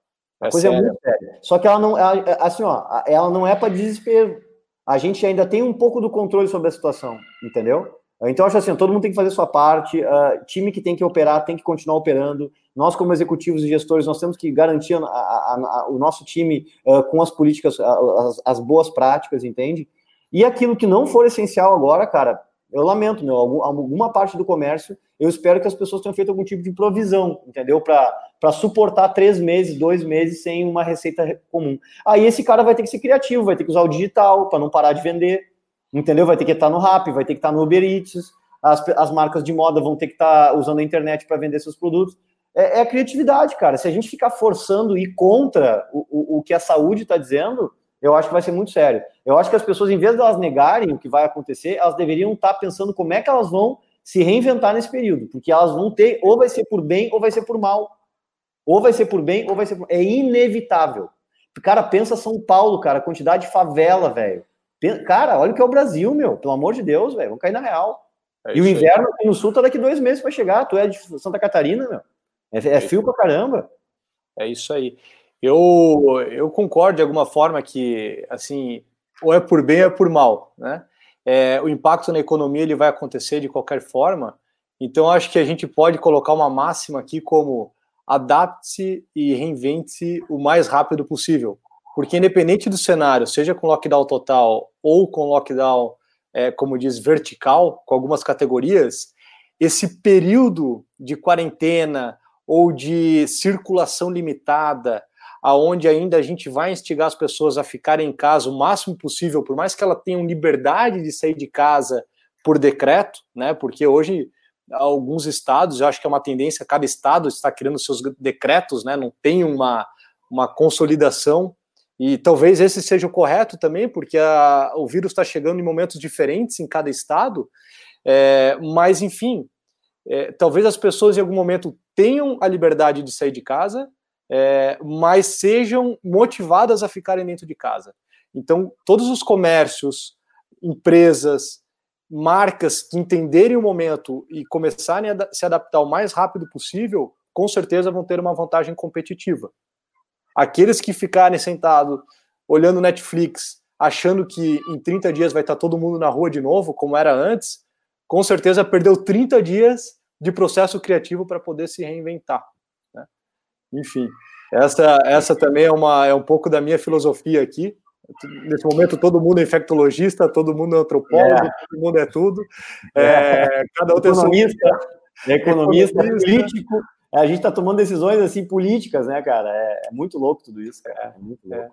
Speaker 3: a coisa séria. é muito séria. Só que ela não, assim, ó, ela não é para desespero. A gente ainda tem um pouco do controle sobre a situação, entendeu? Então, acho assim, todo mundo tem que fazer sua parte, uh, time que tem que operar tem que continuar operando, nós como executivos e gestores, nós temos que garantir a, a, a, o nosso time uh, com as políticas, as, as, boas práticas, entende? E aquilo que não for essencial agora, cara, eu lamento, meu, algum, alguma parte do comércio, eu espero que as pessoas tenham feito algum tipo de provisão, entendeu? Para suportar três meses, dois meses sem uma receita comum. Aí esse cara vai ter que ser criativo, vai ter que usar o digital para não parar de vender, entendeu? Vai ter que estar no Rap, vai ter que estar no Uber Eats, as, as marcas de moda vão ter que estar usando a internet para vender seus produtos. É, é, a criatividade, cara. Se a gente ficar forçando e contra o, o, o que a saúde está dizendo, eu acho que vai ser muito sério. Eu acho que as pessoas, em vez de elas negarem o que vai acontecer, elas deveriam estar pensando como é que elas vão se reinventar nesse período, porque elas vão ter, ou vai ser por bem, ou vai ser por mal. Ou vai ser por bem, ou vai ser por... É inevitável. Cara, pensa São Paulo, cara, quantidade de favela, velho. Cara, olha o que é o Brasil, meu. Pelo amor de Deus, velho. Vamos cair na real. É e o inverno aqui no sul tá daqui dois meses para chegar. Tu é de Santa Catarina, meu. É, é, é fio pra caramba.
Speaker 1: É isso aí. Eu, eu concordo de alguma forma que, assim, ou é por bem ou é por mal, né? É, o impacto na economia ele vai acontecer de qualquer forma. Então, acho que a gente pode colocar uma máxima aqui como adapte-se e reinvente-se o mais rápido possível. Porque, independente do cenário, seja com lockdown total ou com lockdown, é, como diz, vertical, com algumas categorias, esse período de quarentena ou de circulação limitada, aonde ainda a gente vai instigar as pessoas a ficarem em casa o máximo possível, por mais que elas tenham liberdade de sair de casa por decreto, né? Porque hoje alguns estados, eu acho que é uma tendência, cada estado está criando seus decretos, né? Não tem uma, uma consolidação e talvez esse seja o correto também, porque a, o vírus está chegando em momentos diferentes em cada estado. É, mas, enfim, é, talvez as pessoas em algum momento tenham a liberdade de sair de casa, é, mas sejam motivadas a ficarem dentro de casa. Então, todos os comércios, empresas, marcas que entenderem o momento e começarem a se adaptar o mais rápido possível, com certeza vão ter uma vantagem competitiva. Aqueles que ficarem sentados olhando Netflix, achando que em 30 dias vai estar todo mundo na rua de novo, como era antes, com certeza perdeu 30 dias de processo criativo para poder se reinventar. Né? Enfim, essa, essa também é, uma, é um pouco da minha filosofia aqui. Nesse momento, todo mundo é infectologista, todo mundo é antropólogo, é. todo mundo é tudo. É, cada um tem
Speaker 3: economista, economista, economista, político. É, a gente está tomando decisões assim políticas, né, cara? É, é, muito louco tudo isso, cara. É muito louco. É.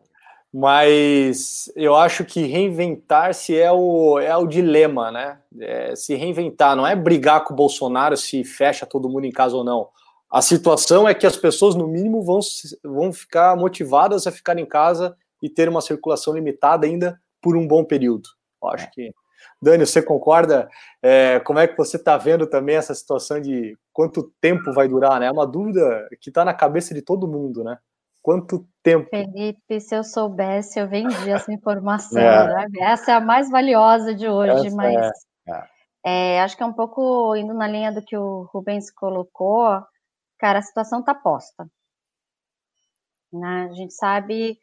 Speaker 1: Mas eu acho que reinventar-se é o, é o dilema, né? É, se reinventar não é brigar com o Bolsonaro se fecha todo mundo em casa ou não. A situação é que as pessoas, no mínimo, vão, vão ficar motivadas a ficar em casa e ter uma circulação limitada ainda por um bom período. Eu acho que Dani, você concorda? É, como é que você está vendo também essa situação de quanto tempo vai durar, né? É uma dúvida que está na cabeça de todo mundo, né? Quanto tempo?
Speaker 2: Felipe, se eu soubesse, eu vendia essa informação. É. Né? Essa é a mais valiosa de hoje, essa mas é. É, acho que é um pouco indo na linha do que o Rubens colocou. Cara, a situação está posta. Né? A gente sabe,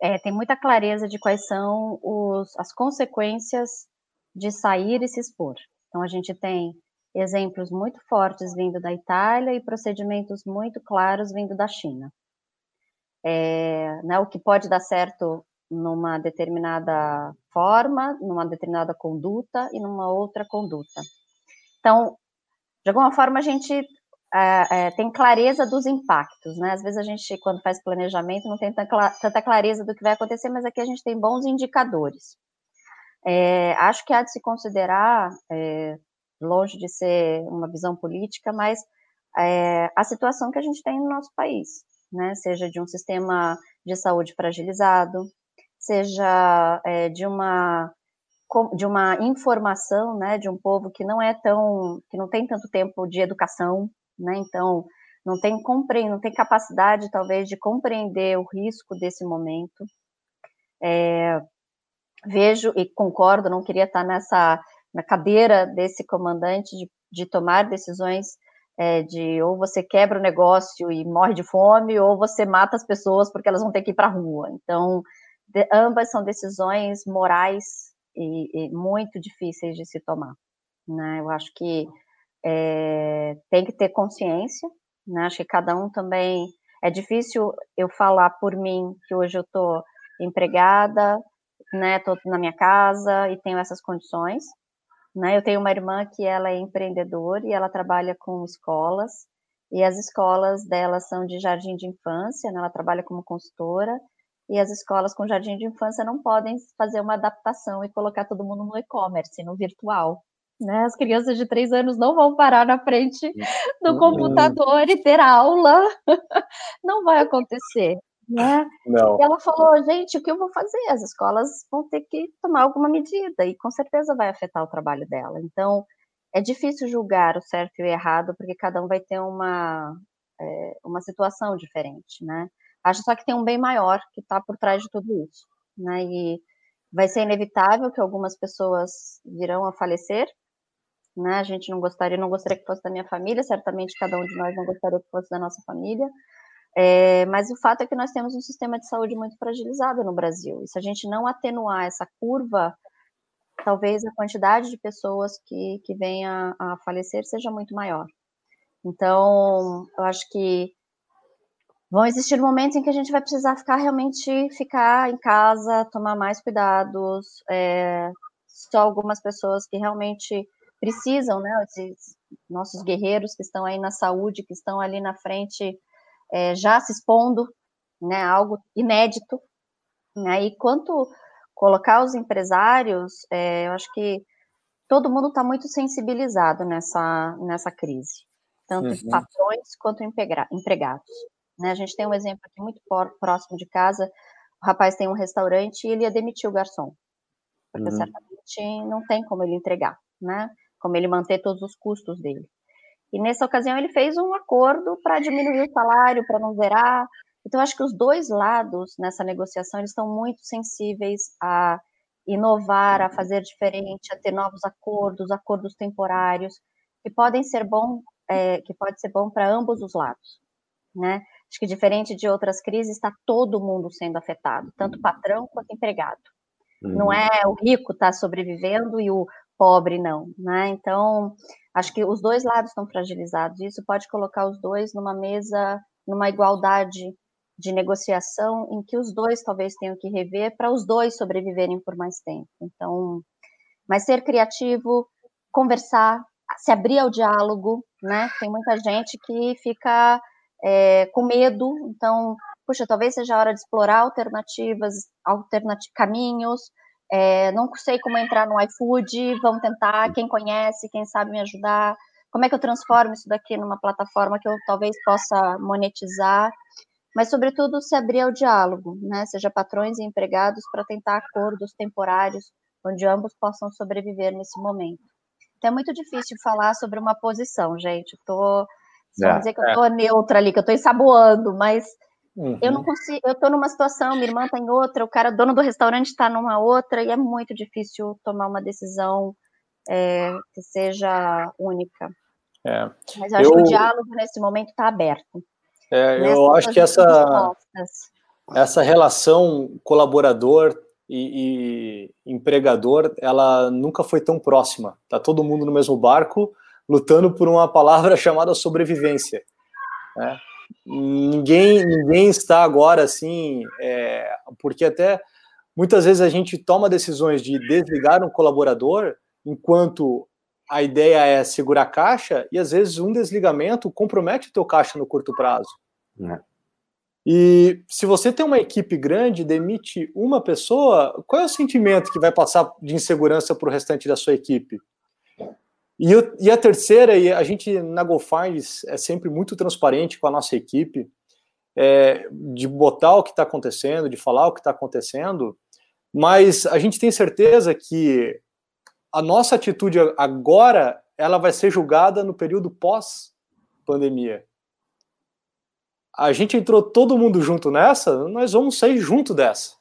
Speaker 2: é, tem muita clareza de quais são os, as consequências de sair e se expor. Então, a gente tem exemplos muito fortes vindo da Itália e procedimentos muito claros vindo da China. É, né, o que pode dar certo numa determinada forma, numa determinada conduta e numa outra conduta. Então, de alguma forma, a gente é, é, tem clareza dos impactos, né? Às vezes a gente, quando faz planejamento, não tem tanta clareza do que vai acontecer, mas aqui a gente tem bons indicadores. É, acho que há de se considerar, é, longe de ser uma visão política, mas é, a situação que a gente tem no nosso país, né? Seja de um sistema de saúde fragilizado, seja é, de uma de uma informação, né, de um povo que não é tão, que não tem tanto tempo de educação, né, então não tem compre, não tem capacidade talvez de compreender o risco desse momento. É, vejo e concordo, não queria estar nessa na cadeira desse comandante de, de tomar decisões é, de ou você quebra o negócio e morre de fome, ou você mata as pessoas porque elas vão ter que ir para a rua. Então, de, ambas são decisões morais e, e, muito difíceis de se tomar. Né? Eu acho que é, tem que ter consciência, né? acho que cada um também. É difícil eu falar por mim que hoje eu estou empregada, né, tô na minha casa e tenho essas condições, né, eu tenho uma irmã que ela é empreendedora e ela trabalha com escolas, e as escolas dela são de jardim de infância, né, ela trabalha como consultora, e as escolas com jardim de infância não podem fazer uma adaptação e colocar todo mundo no e-commerce, no virtual. Né? As crianças de três anos não vão parar na frente do computador e ter aula. Não vai acontecer né? Não. E ela falou, gente, o que eu vou fazer? As escolas vão ter que tomar alguma medida e com certeza vai afetar o trabalho dela. Então, é difícil julgar o certo e o errado, porque cada um vai ter uma, é, uma situação diferente, né? Acho só que tem um bem maior que está por trás de tudo isso, né? E vai ser inevitável que algumas pessoas virão a falecer, né? A gente não gostaria, não gostaria que fosse da minha família, certamente cada um de nós não gostaria que fosse da nossa família, é, mas o fato é que nós temos um sistema de saúde muito fragilizado no Brasil. E se a gente não atenuar essa curva, talvez a quantidade de pessoas que, que venha a falecer seja muito maior. Então, eu acho que vão existir momentos em que a gente vai precisar ficar realmente ficar em casa, tomar mais cuidados. É, só algumas pessoas que realmente precisam, né? Esses nossos guerreiros que estão aí na saúde, que estão ali na frente, é, já se expondo, né? Algo inédito. Né? E quanto colocar os empresários, é, eu acho que todo mundo está muito sensibilizado nessa, nessa crise, tanto uhum. patrões quanto empregados. Né? A gente tem um exemplo aqui muito próximo de casa, o rapaz tem um restaurante e ele ia demitir o garçom, porque uhum. certamente não tem como ele entregar, né? Como ele manter todos os custos dele. E nessa ocasião ele fez um acordo para diminuir o salário, para não zerar. Então acho que os dois lados nessa negociação eles estão muito sensíveis a inovar, a fazer diferente, a ter novos acordos, acordos temporários que podem ser bom, é, que pode ser bom para ambos os lados, né? Acho que diferente de outras crises, está todo mundo sendo afetado, tanto patrão quanto empregado. Uhum. Não é o rico está sobrevivendo e o pobre não, né? Então, acho que os dois lados estão fragilizados. Isso pode colocar os dois numa mesa, numa igualdade de negociação, em que os dois talvez tenham que rever para os dois sobreviverem por mais tempo. Então, mas ser criativo, conversar, se abrir ao diálogo, né? Tem muita gente que fica é, com medo, então, puxa, talvez seja a hora de explorar alternativas, alternati caminhos, é, não sei como entrar no iFood, vamos tentar, quem conhece, quem sabe me ajudar, como é que eu transformo isso daqui numa plataforma que eu talvez possa monetizar, mas sobretudo se abrir ao diálogo, né, seja patrões e empregados, para tentar acordos temporários, onde ambos possam sobreviver nesse momento. Então é muito difícil falar sobre uma posição, gente, estou é, dizer que eu estou é. neutra ali, que eu estou ensaboando, mas uhum. eu não consigo, eu estou numa situação, minha irmã está em outra, o cara, dono do restaurante está numa outra, e é muito difícil tomar uma decisão é, que seja única. É. Mas eu acho eu, que o diálogo nesse momento está aberto.
Speaker 1: É, eu acho que essa, essa relação colaborador e, e, empregador, ela nunca foi tão próxima. Tá todo mundo no mesmo barco, lutando por uma palavra chamada sobrevivência. Né? Ninguém, ninguém está agora assim, é, porque até muitas vezes a gente toma decisões de desligar um colaborador enquanto a ideia é segurar a caixa e às vezes um desligamento compromete o teu caixa no curto prazo. É. E se você tem uma equipe grande, demite uma pessoa, qual é o sentimento que vai passar de insegurança para o restante da sua equipe? E, e a terceira, e a gente na GoFinds é sempre muito transparente com a nossa equipe, é, de botar o que está acontecendo, de falar o que está acontecendo, mas a gente tem certeza que a nossa atitude agora ela vai ser julgada no período pós-pandemia. A gente entrou todo mundo junto nessa, nós vamos sair junto dessa.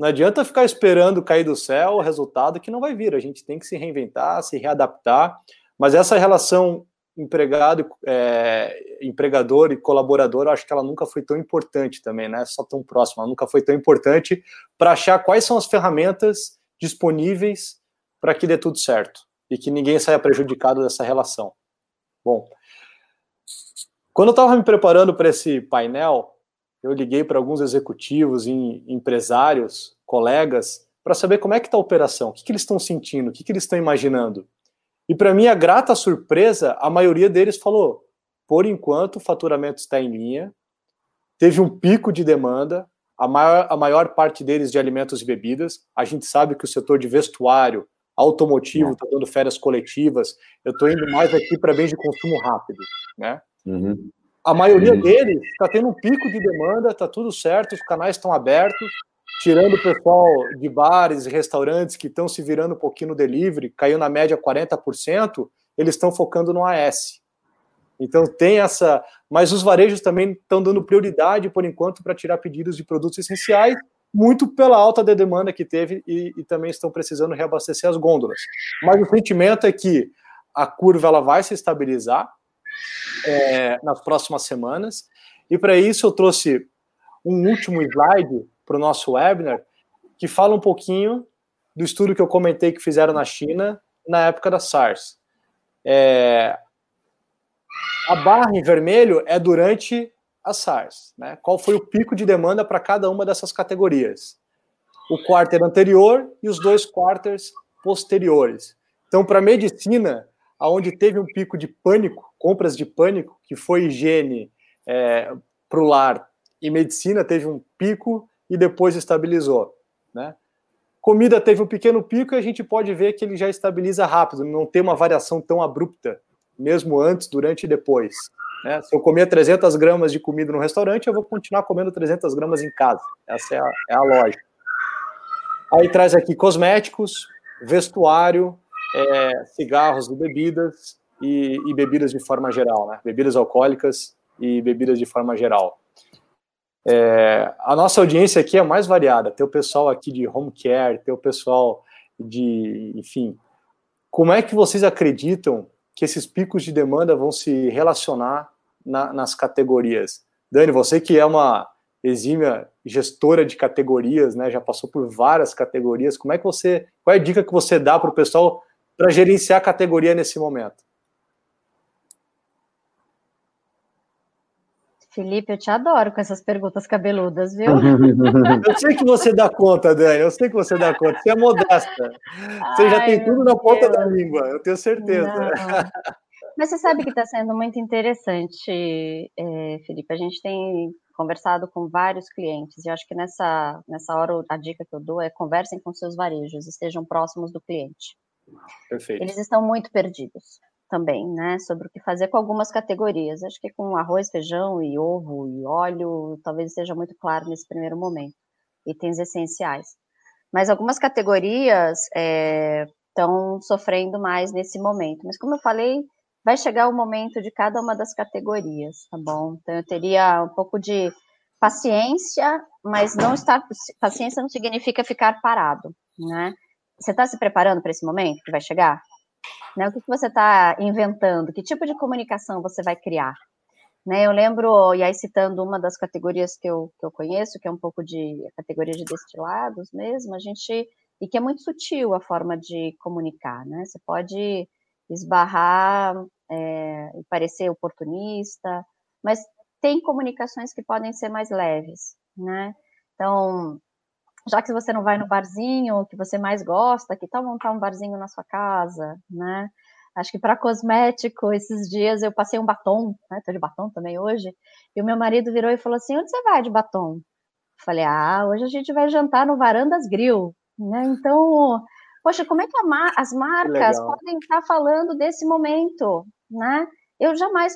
Speaker 1: Não adianta ficar esperando cair do céu o resultado que não vai vir. A gente tem que se reinventar, se readaptar. Mas essa relação empregado, é, empregador e colaborador, acho que ela nunca foi tão importante também, né? Só tão próxima, ela nunca foi tão importante para achar quais são as ferramentas disponíveis para que dê tudo certo e que ninguém saia prejudicado dessa relação. Bom, quando eu estava me preparando para esse painel, eu liguei para alguns executivos e empresários, colegas, para saber como é que está a operação, o que, que eles estão sentindo, o que, que eles estão imaginando. E para minha grata surpresa, a maioria deles falou: por enquanto o faturamento está em linha, teve um pico de demanda, a maior, a maior parte deles de alimentos e bebidas. A gente sabe que o setor de vestuário, automotivo está dando férias coletivas. Eu estou indo mais aqui para bens de consumo rápido, né? Uhum. A maioria deles está tendo um pico de demanda, está tudo certo, os canais estão abertos, tirando o pessoal de bares e restaurantes que estão se virando um pouquinho no delivery, caiu na média 40%, eles estão focando no AS. Então tem essa. Mas os varejos também estão dando prioridade, por enquanto, para tirar pedidos de produtos essenciais, muito pela alta de demanda que teve e, e, também estão precisando reabastecer as gôndolas. Mas o sentimento é que a curva ela vai se estabilizar, é, nas próximas semanas. E para isso eu trouxe um último slide para o nosso webinar que fala um pouquinho do estudo que eu comentei que fizeram na China na época da SARS. É, a barra em vermelho é durante a SARS. Né? Qual foi o pico de demanda para cada uma dessas categorias? O quarter anterior e os dois quarters posteriores. Então, para medicina, aonde teve um pico de pânico, compras de pânico, que foi higiene é, para o lar e medicina teve um pico e depois estabilizou. Né? Comida teve um pequeno pico e a gente pode ver que ele já estabiliza rápido, não tem uma variação tão abrupta, mesmo antes, durante e depois. Né? Se eu comer 300 gramas de comida no restaurante, eu vou continuar comendo 300 gramas em casa. Essa é a, é a lógica. Aí traz aqui cosméticos, vestuário, é, cigarros e bebidas, e, e, bebidas de forma geral, né? bebidas alcoólicas e bebidas de forma geral. É, a nossa audiência aqui é mais variada. Tem o pessoal aqui de home care, tem o pessoal de, enfim. Como é que vocês acreditam que esses picos de demanda vão se relacionar na, nas categorias? Dani, você que é uma exímia gestora de categorias, né, já passou por várias categorias, como é que você, qual é a dica que você dá para o pessoal para gerenciar a categoria nesse momento?
Speaker 2: Felipe, eu te adoro com essas perguntas cabeludas, viu?
Speaker 1: eu sei que você dá conta, Dani, eu sei que você dá conta. Você é modesta. Você Ai, já tem tudo na ponta Deus. da língua, eu tenho certeza. Não.
Speaker 2: Mas você sabe que está sendo muito interessante, é, Felipe. A gente tem conversado com vários clientes e acho que nessa, nessa hora a dica que eu dou é conversem com seus varejos, estejam próximos do cliente.
Speaker 1: Perfeito.
Speaker 2: Eles estão muito perdidos também, né, sobre o que fazer com algumas categorias. Acho que com arroz, feijão e ovo e óleo, talvez seja muito claro nesse primeiro momento. Itens essenciais. Mas algumas categorias estão é, sofrendo mais nesse momento. Mas como eu falei, vai chegar o momento de cada uma das categorias, tá bom? Então eu teria um pouco de paciência, mas não estar paciência não significa ficar parado, né? Você está se preparando para esse momento que vai chegar? Né? O que, que você está inventando? Que tipo de comunicação você vai criar? Né, eu lembro, e aí citando uma das categorias que eu, que eu conheço, que é um pouco de categoria de destilados mesmo, a gente, e que é muito sutil a forma de comunicar, né? Você pode esbarrar é, e parecer oportunista, mas tem comunicações que podem ser mais leves, né? Então, já que você não vai no barzinho que você mais gosta, que tal montar um barzinho na sua casa, né? Acho que para cosmético, esses dias eu passei um batom, né? Tô de batom também hoje, e o meu marido virou e falou assim: onde você vai de batom? Eu falei, ah, hoje a gente vai jantar no Varandas Grill, né? Então, poxa, como é que mar as marcas podem estar falando desse momento, né? Eu jamais,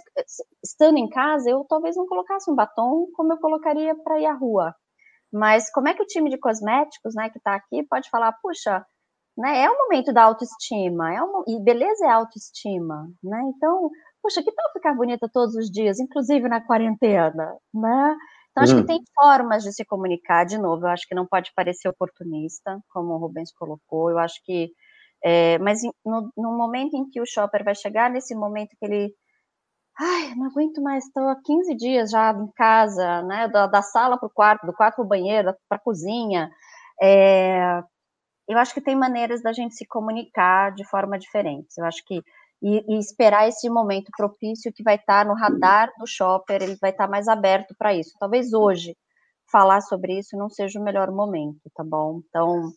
Speaker 2: estando em casa, eu talvez não colocasse um batom como eu colocaria para ir à rua, mas como é que o time de cosméticos, né, que está aqui, pode falar, puxa, né, é um momento da autoestima, é um, e beleza é autoestima, né? Então, puxa, que tal ficar bonita todos os dias, inclusive na quarentena, né? Então, acho que uhum. tem formas de se comunicar, de novo, eu acho que não pode parecer oportunista, como o Rubens colocou, eu acho que, é, mas no, no momento em que o shopper vai chegar, nesse momento que ele ai, não aguento mais, estou há 15 dias já em casa, né, da, da sala para o quarto, do quarto para o banheiro, para a cozinha. É, eu acho que tem maneiras da gente se comunicar de forma diferente. Eu acho que e, e esperar esse momento propício que vai estar no radar do shopper, ele vai estar mais aberto para isso. Talvez hoje falar sobre isso não seja o melhor momento, tá bom? Então,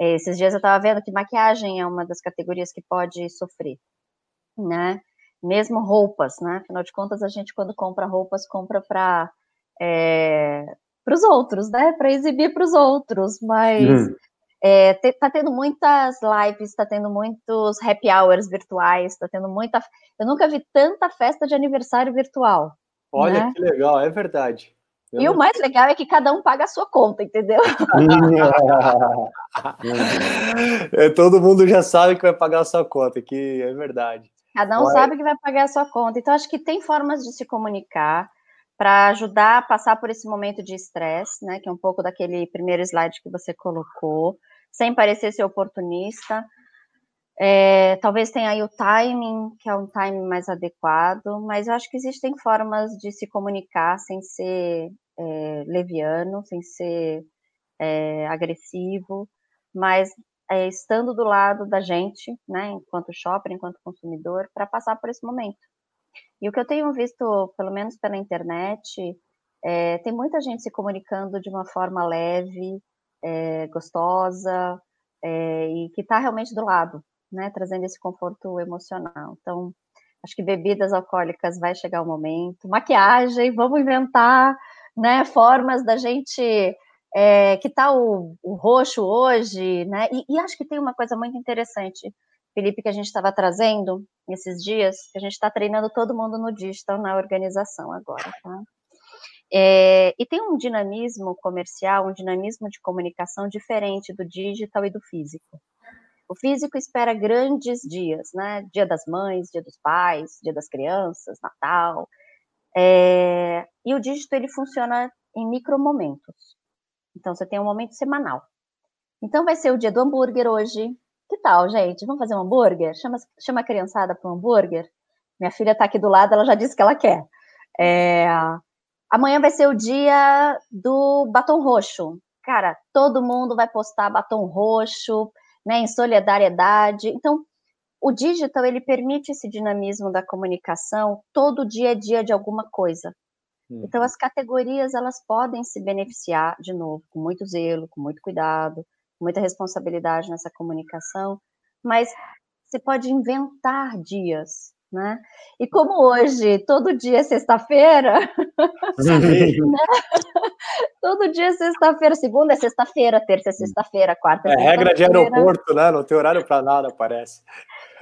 Speaker 2: é, esses dias eu estava vendo que maquiagem é uma das categorias que pode sofrer, né? Mesmo roupas, né? Afinal de contas, a gente quando compra roupas, compra para é, para os outros, né? Para exibir para os outros, mas uhum. é, te, tá tendo muitas lives, está tendo muitos happy hours virtuais, está tendo muita. Eu nunca vi tanta festa de aniversário virtual.
Speaker 1: Olha né? que legal, é verdade.
Speaker 2: Eu e não... o mais legal é que cada um paga a sua conta, entendeu?
Speaker 1: é, todo mundo já sabe que vai pagar a sua conta, que é verdade.
Speaker 2: Cada um sabe que vai pagar a sua conta. Então, acho que tem formas de se comunicar para ajudar a passar por esse momento de estresse, né? Que é um pouco daquele primeiro slide que você colocou, sem parecer ser oportunista. É, talvez tenha aí o timing, que é um timing mais adequado, mas eu acho que existem formas de se comunicar sem ser é, leviano, sem ser é, agressivo, mas é, estando do lado da gente, né, enquanto shopper, enquanto consumidor, para passar por esse momento. E o que eu tenho visto, pelo menos pela internet, é, tem muita gente se comunicando de uma forma leve, é, gostosa, é, e que está realmente do lado, né, trazendo esse conforto emocional. Então, acho que bebidas alcoólicas vai chegar o momento, maquiagem, vamos inventar, né, formas da gente é, que tal o, o, roxo hoje, né? E, e, acho que tem uma coisa muito interessante, Felipe, que a gente estava trazendo esses dias, que a gente está treinando todo mundo no digital na organização agora, tá? É, e tem um dinamismo comercial, um dinamismo de comunicação diferente do digital e do físico. O físico espera grandes dias, né? Dia das mães, dia dos pais, dia das crianças, Natal. É, e o digital ele funciona em micromomentos. Então você tem um momento semanal. Então vai ser o dia do hambúrguer hoje. Que tal, gente? Vamos fazer um hambúrguer? Chama, chama a criançada para um hambúrguer. Minha filha está aqui do lado, ela já disse que ela quer. É, amanhã vai ser o dia do batom roxo. Cara, todo mundo vai postar batom roxo, né, em solidariedade. Então, o digital ele permite esse dinamismo da comunicação. Todo dia é dia de alguma coisa. Uhum. Então, as categorias elas podem se beneficiar de novo com muito zelo, com muito cuidado, com muita responsabilidade nessa comunicação. Mas você pode inventar dias, né? E como hoje todo dia é sexta-feira, né? todo dia é sexta-feira, segunda é sexta-feira, terça é sexta-feira, quarta é,
Speaker 1: é regra de aeroporto, né? Não tem horário para nada, parece.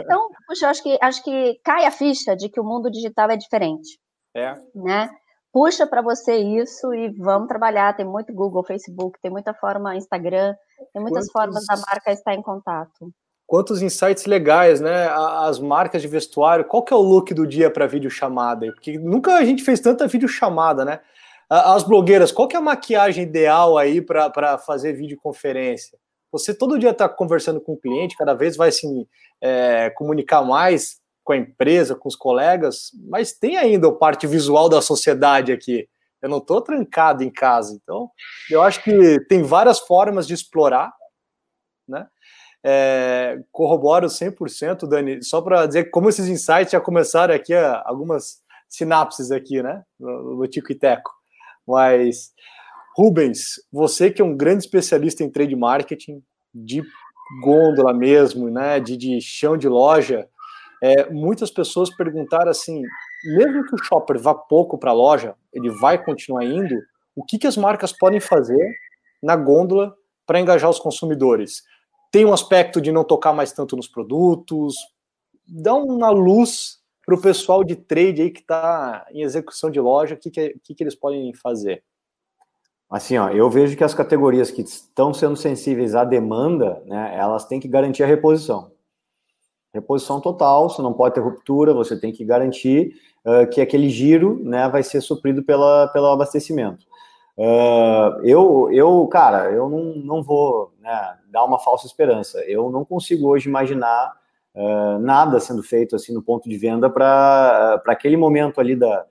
Speaker 2: Então, puxa, eu acho que acho que cai a ficha de que o mundo digital é diferente.
Speaker 1: É.
Speaker 2: Né? Puxa para você isso e vamos trabalhar. Tem muito Google, Facebook, tem muita forma Instagram, tem muitas Quantos... formas da marca estar em contato
Speaker 1: quantos insights legais, né? As marcas de vestuário, qual que é o look do dia para videochamada? Porque nunca a gente fez tanta videochamada, né? As blogueiras, qual que é a maquiagem ideal aí para fazer videoconferência? Você todo dia está conversando com o cliente, cada vez vai se assim, é, comunicar mais com a empresa, com os colegas, mas tem ainda a parte visual da sociedade aqui. Eu não estou trancado em casa, então eu acho que tem várias formas de explorar, né? É, corroboro 100%, Dani, só para dizer como esses insights já começaram aqui, algumas sinapses aqui, né, no, no Tico e Teco. Mas, Rubens, você que é um grande especialista em trade marketing, de gôndola mesmo, né, de, de chão de loja, é, muitas pessoas perguntaram assim, mesmo que o shopper vá pouco para a loja, ele vai continuar indo, o que, que as marcas podem fazer na gôndola para engajar os consumidores? tem um aspecto de não tocar mais tanto nos produtos, dá uma luz para o pessoal de trade aí que está em execução de loja, o que, que, que, que eles podem fazer?
Speaker 3: Assim, ó, eu vejo que as categorias que estão sendo sensíveis à demanda, né, elas têm que garantir a reposição. Reposição total, você não pode ter ruptura, você tem que garantir uh, que aquele giro né, vai ser suprido pela, pelo abastecimento. Uh, eu, eu, cara, eu não, não vou né, dar uma falsa esperança. Eu não consigo hoje imaginar uh, nada sendo feito assim no ponto de venda para aquele momento ali da,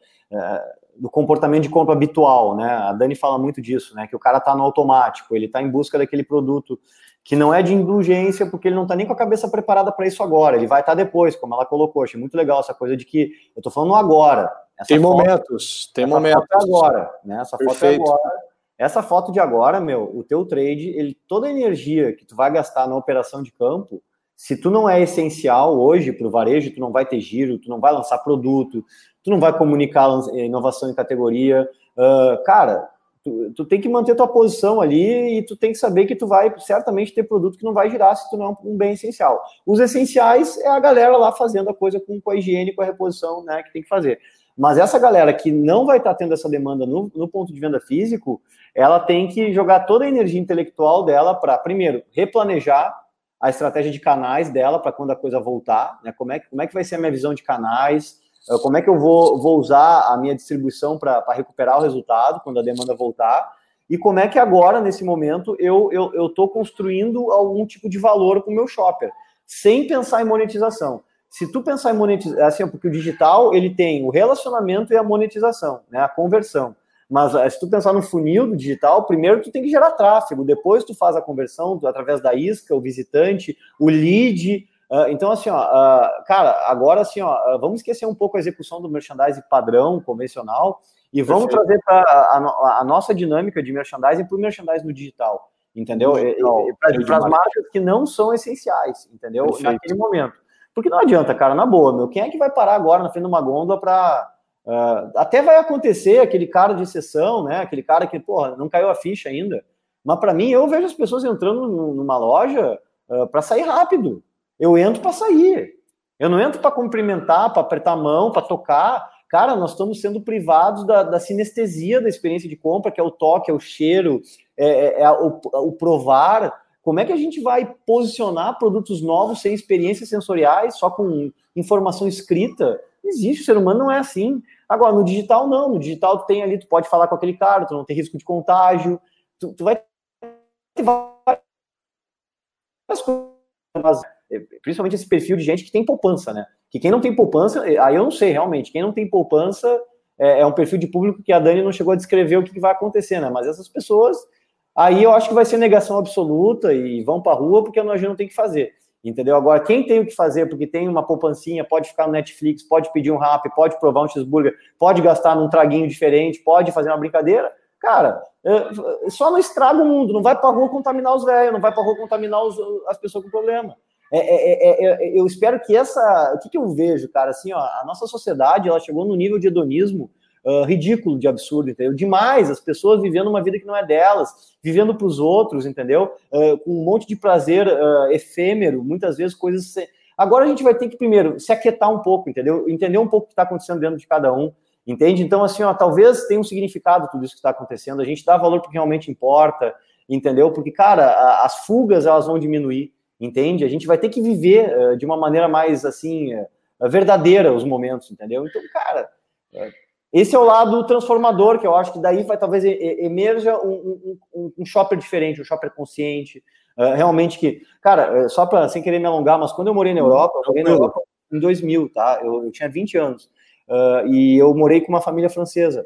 Speaker 3: do comportamento de compra habitual, né? A Dani fala muito disso, né? Que o cara está no automático, ele está em busca daquele produto que não é de indulgência, porque ele não está nem com a cabeça preparada para isso agora, ele vai estar tá depois, como ela colocou. Achei muito legal essa coisa de que eu estou falando agora,
Speaker 1: tem foto, momentos, tem momentos.
Speaker 3: Foto é agora, né? Essa Perfeito. foto é agora. Essa foto de agora, meu, o teu trade, ele, toda a energia que tu vai gastar na operação de campo, se tu não é essencial hoje para o varejo, tu não vai ter giro, tu não vai lançar produto, tu não vai comunicar inovação em categoria, uh, cara, tu, tu, tem que manter tua posição ali e tu tem que saber que tu vai certamente ter produto que não vai girar se tu não é um, bem essencial. Os essenciais é a galera lá fazendo a coisa com, com a higiene, com a reposição, né, que tem que fazer. Mas essa galera que não vai estar tá tendo essa demanda no, no, ponto de venda físico, ela tem que jogar toda a energia intelectual dela para, primeiro, replanejar a estratégia de canais dela para quando a coisa voltar, né? Como é, como é que vai ser a minha visão de canais, como é que eu vou, vou usar a minha distribuição para recuperar o resultado quando a demanda voltar, e como é que agora, nesse momento, eu estou eu, construindo algum tipo de valor para o meu shopper, sem pensar em monetização se tu pensar em monetização, assim, porque o digital ele tem o relacionamento e a monetização, né, a conversão. Mas eh, se tu pensar no funil do digital, primeiro tu tem que gerar tráfego, depois tu faz a conversão através da isca, o visitante, o lead, Uh, então, assim, ó, uh, cara, agora assim, ó, vamos esquecer um pouco a execução do merchandising padrão, convencional, e vamos Perfeito. trazer para a, a, nossa dinâmica de merchandising para o merchandising no digital, entendeu? Para as marcas que não são essenciais, entendeu? Perfeito. Naquele momento. Porque não adianta, cara, na boa, meu, quem é que vai parar agora na frente de uma gôndola para. Uh, até vai acontecer aquele cara de exceção, né? Aquele cara que, porra, não caiu a ficha ainda. Mas para mim, eu vejo as pessoas entrando numa loja uh, para sair rápido. Eu entro para sair. Eu não entro para cumprimentar, para apertar a mão, para tocar. Cara, nós estamos sendo privados da, da, sinestesia da experiência de compra, que é o toque, é o cheiro, é, é, é o, o, provar. Como é que a gente vai posicionar produtos novos sem experiências sensoriais, só com informação escrita? Existe, o ser humano não é assim. Agora, no digital, não. No digital, tu tem ali, tu pode falar com aquele cara, tu não tem risco de contágio, tu, tu vai ter várias coisas principalmente esse perfil de gente que tem poupança, né? Que quem não tem poupança, é, aí eu não sei realmente, quem não tem poupança é, é um perfil de público que a Dani não chegou a descrever o que, que vai acontecer, né? Mas essas pessoas, aí eu acho que vai ser negação absoluta e vão para a rua porque a gente não tem que fazer. Entendeu? Agora, quem tem o que fazer, porque tem uma poupancinha, pode ficar no Netflix, pode pedir um rap, pode provar um cheeseburger, pode gastar num traguinho diferente, pode fazer uma brincadeira, cara, só não estraga o mundo, não vai para rua contaminar os velhos, não vai para rua contaminar os, as pessoas com problema. É é, é, é, eu espero que essa. O que, que, eu vejo, cara? Assim, ó, a nossa sociedade ela chegou no nível de hedonismo uh, ridículo, de absurdo, entendeu? Demais, as pessoas vivendo uma vida que não é delas, vivendo para os outros, entendeu? Uh, com um monte de prazer uh, efêmero, muitas vezes coisas. Agora a gente vai ter que, primeiro, se aquietar um pouco, entendeu? Entender um pouco o que está acontecendo dentro de cada um. Entende? Então, assim, ó, talvez tenha um significado tudo isso que está acontecendo. A gente dá valor porque realmente importa, entendeu? Porque, cara, as fugas elas vão diminuir entende? A gente vai ter que viver uh, de uma maneira mais, assim, uh, verdadeira os momentos, entendeu? Então, cara, uh, esse é o lado transformador, que eu acho que daí vai talvez emerja um, um, um shopper diferente, um shopper consciente, realmente que, cara, só para, sem querer me alongar, mas quando eu morei na Europa, eu morei na Europa em 2000, tá? Eu, eu tinha 20 anos, e eu morei com uma família francesa,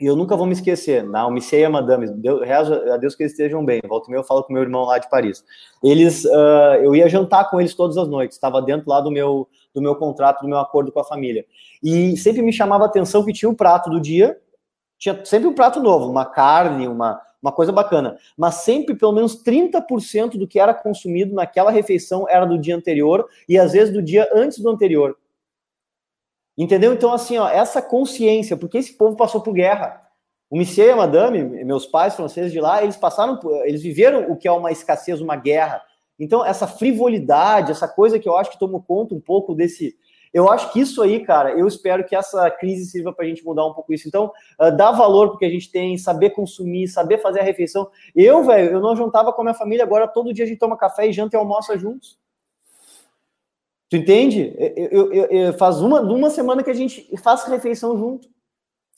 Speaker 3: e eu nunca vou me esquecer, não, me sei a madame, Deus, a Deus que eles estejam bem. Volta e meia eu falo com meu irmão lá de Paris. Eles, uh, eu ia jantar com eles todas as noites, estava dentro lá do meu, do meu contrato, do meu acordo com a família. E sempre me chamava a atenção que tinha o prato do dia, tinha sempre um prato novo, uma carne, uma, uma coisa bacana. Mas sempre pelo menos 30% do que era consumido naquela refeição era do dia anterior e às vezes do dia antes do anterior. Entendeu? Então, assim, ó, essa consciência, porque esse povo passou por guerra. O Monsieur e a Madame, meus pais franceses de lá, eles passaram, eles viveram o que é uma escassez, uma guerra. Então, essa frivolidade, essa coisa que eu acho que tomou conta um pouco desse. Eu acho que isso aí, cara, eu espero que essa crise sirva para a gente mudar um pouco isso. Então, uh, dar valor porque a gente tem, saber consumir, saber fazer a refeição. Eu, velho, eu não juntava com a minha família, agora todo dia a gente toma café e janta e almoça juntos. Tu entende? Eu, eu, eu, faz uma, uma semana que a gente faz refeição junto.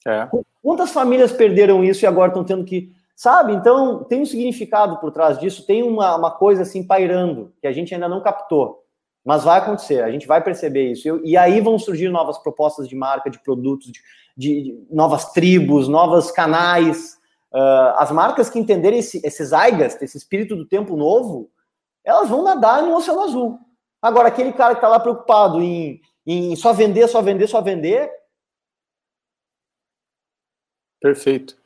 Speaker 3: É. Quantas famílias perderam isso e agora estão tendo que. Sabe? Então, tem um significado por trás disso, tem uma, uma coisa assim pairando, que a gente ainda não captou. Mas vai acontecer, a gente vai perceber isso. Eu, e aí vão surgir novas propostas de marca, de produtos, de, de, de novas tribos, novos canais. Uh, as marcas que entenderem esse, esse zeitgeist, esse espírito do tempo novo, elas vão nadar no Oceano Azul. Agora, aquele cara que está lá preocupado em, em só vender, só vender, só vender.
Speaker 1: Perfeito.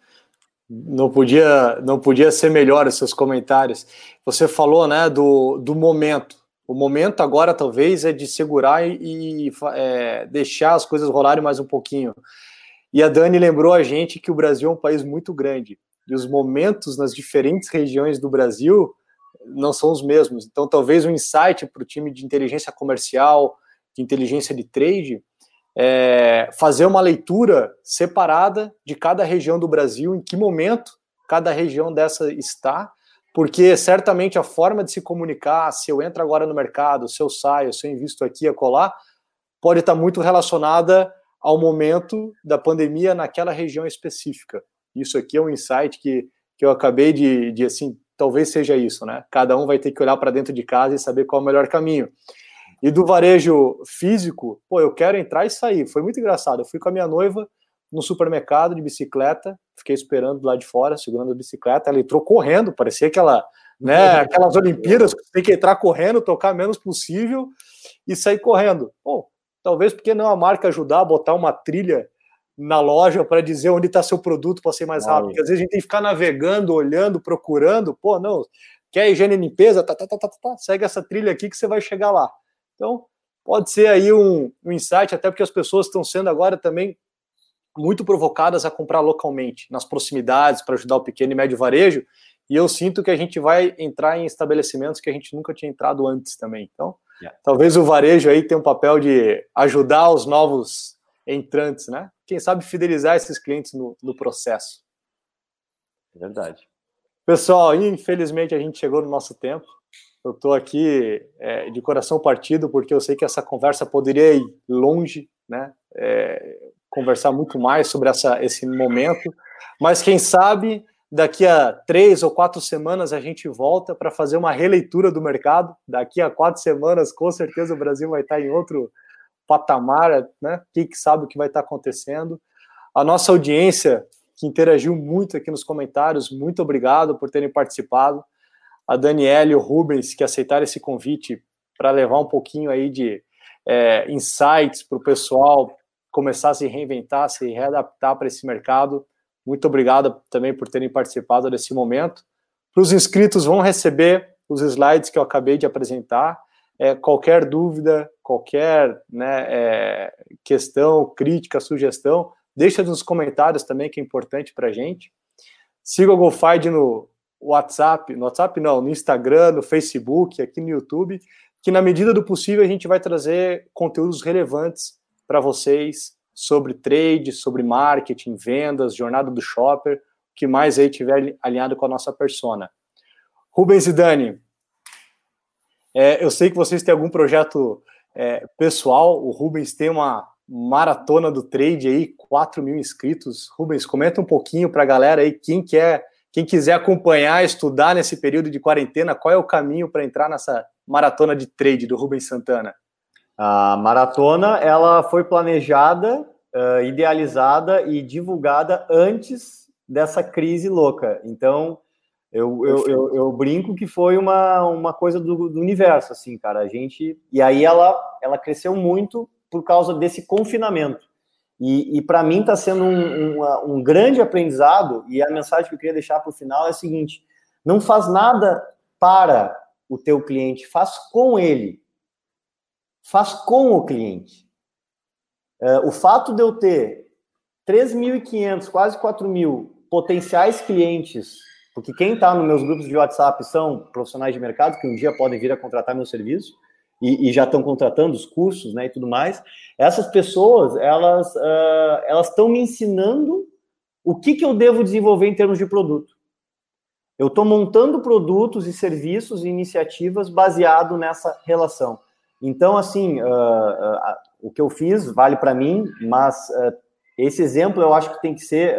Speaker 1: Não podia, não podia ser melhor os seus comentários. Você falou, né, do, do momento. O momento agora talvez é de segurar e, e é, deixar as coisas rolarem mais um pouquinho. E a Dani lembrou a gente que o Brasil é um país muito grande e os momentos nas diferentes regiões do Brasil não são os mesmos. Então, talvez um insight para o time de inteligência comercial, de inteligência de trade, é fazer uma leitura separada de cada região do Brasil, em que momento cada região dessa está, porque certamente a forma de se comunicar, se eu entro agora no mercado, se eu saio, se eu invisto aqui, a colar, pode estar muito relacionada ao momento da pandemia naquela região específica. Isso aqui é um insight que, que eu acabei de, de assim, talvez seja isso, né? Cada um vai ter que olhar para dentro de casa e saber qual é o melhor caminho. E do varejo físico, pô, eu quero entrar e sair. Foi muito engraçado. Eu fui com a minha noiva no supermercado de bicicleta, fiquei esperando lá de fora, segurando a bicicleta. Ela entrou correndo, parecia que ela né? Aquelas Olimpíadas, você tem que entrar correndo, tocar menos possível e sair correndo. Bom, talvez porque não a marca ajudar a botar uma trilha na loja para dizer onde está seu produto para ser mais rápido. Porque às vezes a gente tem que ficar navegando, olhando, procurando. Pô, não, quer higiene e limpeza? Tá, tá, tá, tá, tá, segue essa trilha aqui que você vai chegar lá. Então, pode ser aí um, um insight, até porque as pessoas estão sendo agora também muito provocadas a comprar localmente, nas proximidades, para ajudar o pequeno e médio varejo. E eu sinto que a gente vai entrar em estabelecimentos que a gente nunca tinha entrado antes também. Então, yeah. talvez o varejo aí tenha um papel de ajudar os novos entrantes, né? Quem sabe fidelizar esses clientes no, no processo.
Speaker 3: É verdade.
Speaker 1: Pessoal, infelizmente a gente chegou no nosso tempo. Eu estou aqui é, de coração partido porque eu sei que essa conversa poderia ir longe, né? É, conversar muito mais sobre essa, esse momento. Mas quem sabe daqui a três ou quatro semanas a gente volta para fazer uma releitura do mercado. Daqui a quatro semanas, com certeza, o Brasil vai estar em outro patamar, né? Quem que sabe o que vai estar acontecendo. A nossa audiência, que interagiu muito aqui nos comentários, muito obrigado por terem participado. A Daniela e o Rubens, que aceitaram esse convite para levar um pouquinho aí de é, insights para o pessoal começar a se reinventar, se readaptar para esse mercado. Muito obrigado também por terem participado desse momento. Para os inscritos, vão receber os slides que eu acabei de apresentar. É, qualquer dúvida, qualquer né, é, questão, crítica, sugestão, deixa nos comentários também, que é importante para a gente. Siga o GoFind no WhatsApp, no WhatsApp não, no Instagram, no Facebook, aqui no YouTube, que na medida do possível a gente vai trazer conteúdos relevantes para vocês sobre trade, sobre marketing, vendas, jornada do shopper, o que mais aí tiver alinhado com a nossa persona. Rubens e Dani, é, eu sei que vocês têm algum projeto é, pessoal, o Rubens tem uma maratona do trade aí, 4 mil inscritos. Rubens, comenta um pouquinho para a galera aí, quem quer, quem quiser acompanhar, estudar nesse período de quarentena, qual é o caminho para entrar nessa maratona de trade do Rubens Santana?
Speaker 3: A maratona ela foi planejada, uh, idealizada e divulgada antes dessa crise louca. Então, eu, eu, eu, eu, brinco que foi uma, uma coisa do, do, universo, assim, cara. A gente. E aí ela, ela cresceu muito por causa desse confinamento. E, e para mim está sendo um, um, um, grande aprendizado. E a mensagem que eu queria deixar para o final é a seguinte: não faz nada para o teu cliente, faz com ele faz com o cliente. É, o fato de eu ter 3.500, quase 4.000 potenciais clientes, porque quem está nos meus grupos de WhatsApp são profissionais de mercado que um dia podem vir a contratar meu serviço e, e já estão contratando os cursos, né, e tudo mais. Essas pessoas, elas uh, elas estão me ensinando o que, que eu devo desenvolver em termos de produto. Eu estou montando produtos e serviços e iniciativas baseado nessa relação. Então, assim, uh, uh, o que eu fiz vale para mim, mas esse exemplo eu acho que tem que ser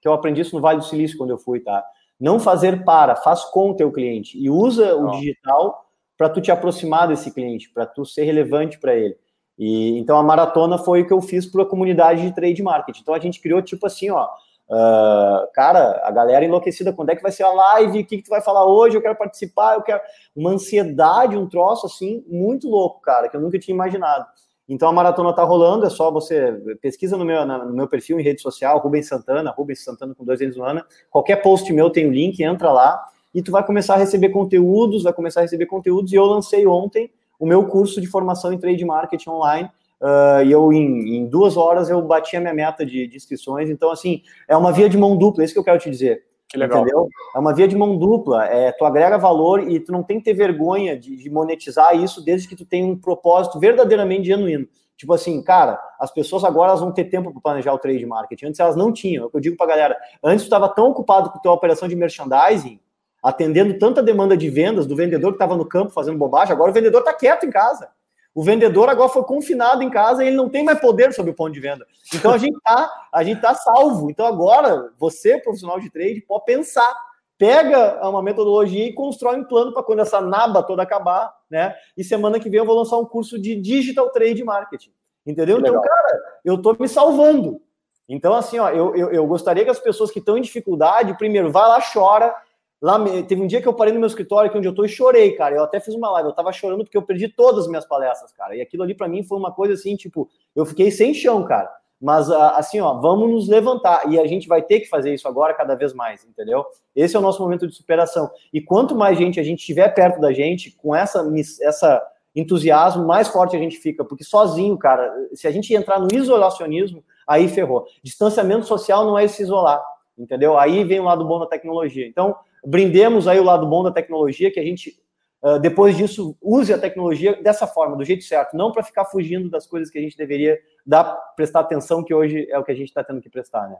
Speaker 3: que eu aprendi isso no Vale do Silício quando eu fui, tá? Não fazer para, faz com o teu cliente e usa o digital para tu te aproximar desse cliente, para tu ser relevante para ele. E então a maratona foi o que eu fiz para a comunidade de trade marketing. Então a gente criou tipo assim, ó, Uh, cara, a galera enlouquecida, quando é que vai ser a live? O que, que tu vai falar hoje? Eu quero participar, eu quero. Uma ansiedade, um troço assim, muito louco, cara, que eu nunca tinha imaginado. Então a maratona tá rolando, é só você pesquisa no meu, no meu perfil em rede social, Rubens Santana, Rubens Santana com dois vezes no ano. Qualquer post meu tem o um link, entra lá e tu vai começar a receber conteúdos, vai começar a receber conteúdos. E eu lancei ontem o meu curso de formação em trade marketing online Uh, e eu, em, em, duas horas, eu bati a minha meta de, de, inscrições. Então, assim, é uma via de mão dupla, é isso que eu quero te dizer.
Speaker 1: Que legal. Entendeu?
Speaker 3: É uma via de mão dupla. É, tu agrega valor e tu não tem que ter vergonha de, de monetizar isso desde que tu tenha um propósito verdadeiramente genuíno. Tipo assim, cara, as pessoas agora elas vão ter tempo para planejar o trade marketing. Antes elas não tinham. É o que eu digo para galera. Antes tu estava tão ocupado com tua operação de merchandising, atendendo tanta demanda de vendas do vendedor que estava no campo fazendo bobagem, agora o vendedor está quieto em casa. O vendedor agora foi confinado em casa e ele não tem mais poder sobre o ponto de venda. Então a gente tá, a gente tá salvo. Então agora você, profissional de trade, pode pensar, pega uma metodologia e constrói um plano para quando essa naba toda acabar, né? E semana que vem eu vou lançar um curso de digital trade marketing. Entendeu? Então, cara, eu tô me salvando. Então, assim, ó, eu, eu, eu gostaria que as pessoas que estão em dificuldade, primeiro, vai lá, chora, Lá, teve um dia que eu parei no meu escritório, aqui onde eu tô, e chorei, cara. Eu até fiz uma live, eu tava chorando porque eu perdi todas as minhas palestras, cara. E aquilo ali para mim foi uma coisa assim, tipo, eu fiquei sem chão, cara. Mas ah, assim, ó, vamos nos levantar. E a gente vai ter que fazer isso agora cada vez mais, entendeu? Esse é o nosso momento de superação. E quanto mais gente a gente tiver perto da gente, com essa, essa entusiasmo, mais forte a gente fica. Porque sozinho, cara, se a gente entrar no isolacionismo, aí ferrou. Distanciamento social não é se isolar, entendeu? Aí vem o lado bom da tecnologia. Então, brindemos aí o lado bom da tecnologia, que a gente, uh, depois disso, use a tecnologia dessa forma, do jeito certo, não para ficar fugindo das coisas que a gente deveria dar, prestar atenção, que hoje é o que a gente está tendo que prestar, né?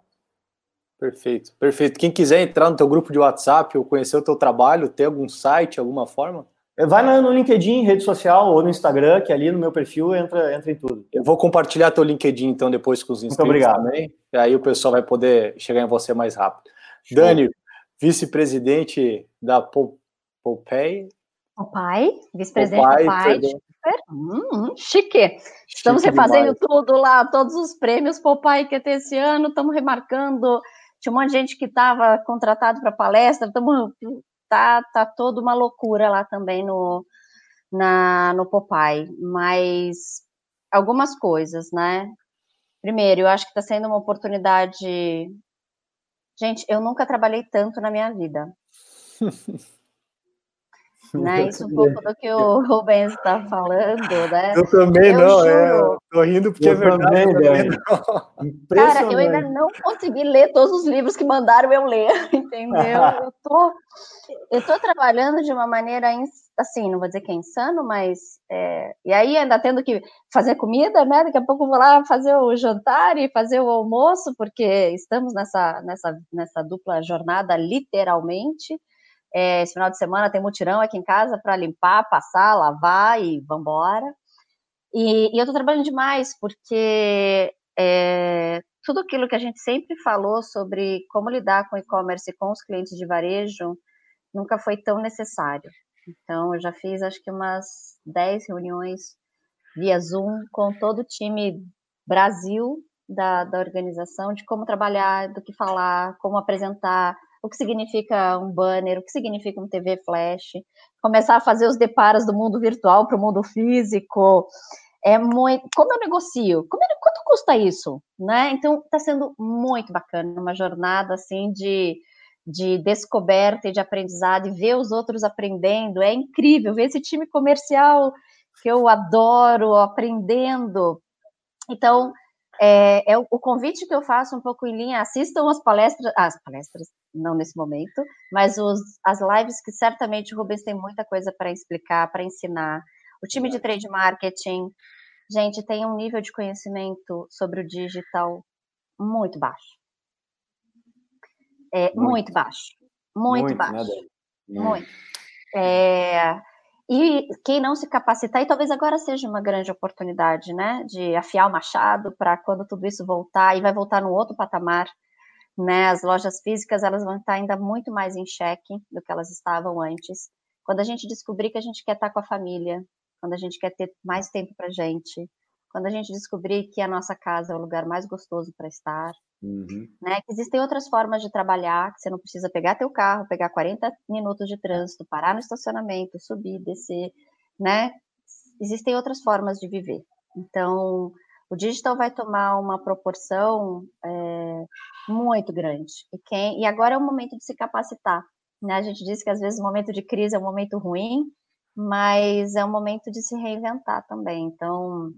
Speaker 1: Perfeito, perfeito. Quem quiser entrar no teu grupo de WhatsApp ou conhecer o teu trabalho, ter algum site, alguma forma?
Speaker 3: Vai no LinkedIn, rede social ou no Instagram, que ali no meu perfil entra, entra em tudo.
Speaker 1: Eu vou compartilhar teu LinkedIn então depois com os inscritos Muito obrigado. também. E aí o pessoal vai poder chegar em você mais rápido. Show. Dani, vice-presidente da Popeye.
Speaker 2: Popeye, vice-presidente Popeye, Popeye. Hum, hum, chique. Estamos chique refazendo demais. tudo lá, todos os prêmios Popeye que ter esse ano, estamos remarcando. Tinha um monte de gente que estava contratado para palestra, estamos tá, tá toda uma loucura lá também no, na, no Popeye. Mas algumas coisas, né? Primeiro, eu acho que está sendo uma oportunidade Gente, eu nunca trabalhei tanto na minha vida. né? Isso um pouco do que o Rubens está falando, né?
Speaker 1: Eu também eu não, é, juro, é, tô rindo porque eu é verdade. Também,
Speaker 2: Cara, eu ainda não consegui ler todos os livros que mandaram eu ler, entendeu? eu tô, eu tô trabalhando de uma maneira assim, não vou dizer que é insano, mas é, e aí ainda tendo que fazer comida, né? Daqui a pouco vou lá fazer o jantar e fazer o almoço, porque estamos nessa, nessa, nessa dupla jornada, literalmente. É, esse final de semana tem mutirão aqui em casa para limpar, passar, lavar e vambora. E, e eu estou trabalhando demais, porque é, tudo aquilo que a gente sempre falou sobre como lidar com e-commerce e com os clientes de varejo nunca foi tão necessário. Então, eu já fiz acho que umas 10 reuniões via Zoom com todo o time Brasil da, da organização, de como trabalhar, do que falar, como apresentar, o que significa um banner, o que significa um TV flash, começar a fazer os deparos do mundo virtual para o mundo físico. É muito. Como eu negocio? Como, quanto custa isso? Né? Então, está sendo muito bacana, uma jornada assim de de descoberta e de aprendizado e ver os outros aprendendo. É incrível ver esse time comercial que eu adoro aprendendo. Então, é, é o, o, convite que eu faço um pouco em linha. Assistam as palestras, as palestras, não nesse momento, mas os, as lives que certamente o Rubens tem muita coisa para explicar, para ensinar. O time de trade marketing, gente, tem um nível de conhecimento sobre o digital muito baixo é, muito. muito baixo. Muito, muito baixo. Né, muito. É, e quem não se capacitar, e talvez agora seja uma grande oportunidade, né, de afiar o machado para quando tudo isso voltar, e vai voltar no outro patamar, né, as lojas físicas, elas vão estar ainda muito mais em xeque do que elas estavam antes. Quando a gente descobrir que a gente quer estar com a família, quando a gente quer ter mais tempo para gente, quando a gente descobrir que a nossa casa é o lugar mais gostoso para estar, uhum. né? Que existem outras formas de trabalhar, que você não precisa pegar teu carro, pegar 40 minutos de trânsito, parar no estacionamento, subir, descer, né? Existem outras formas de viver. Então, o digital vai tomar uma proporção é, muito grande. E, quem, e agora é o momento de se capacitar. Né? A gente diz que às vezes o momento de crise é um momento ruim, mas é um momento de se reinventar também. Então,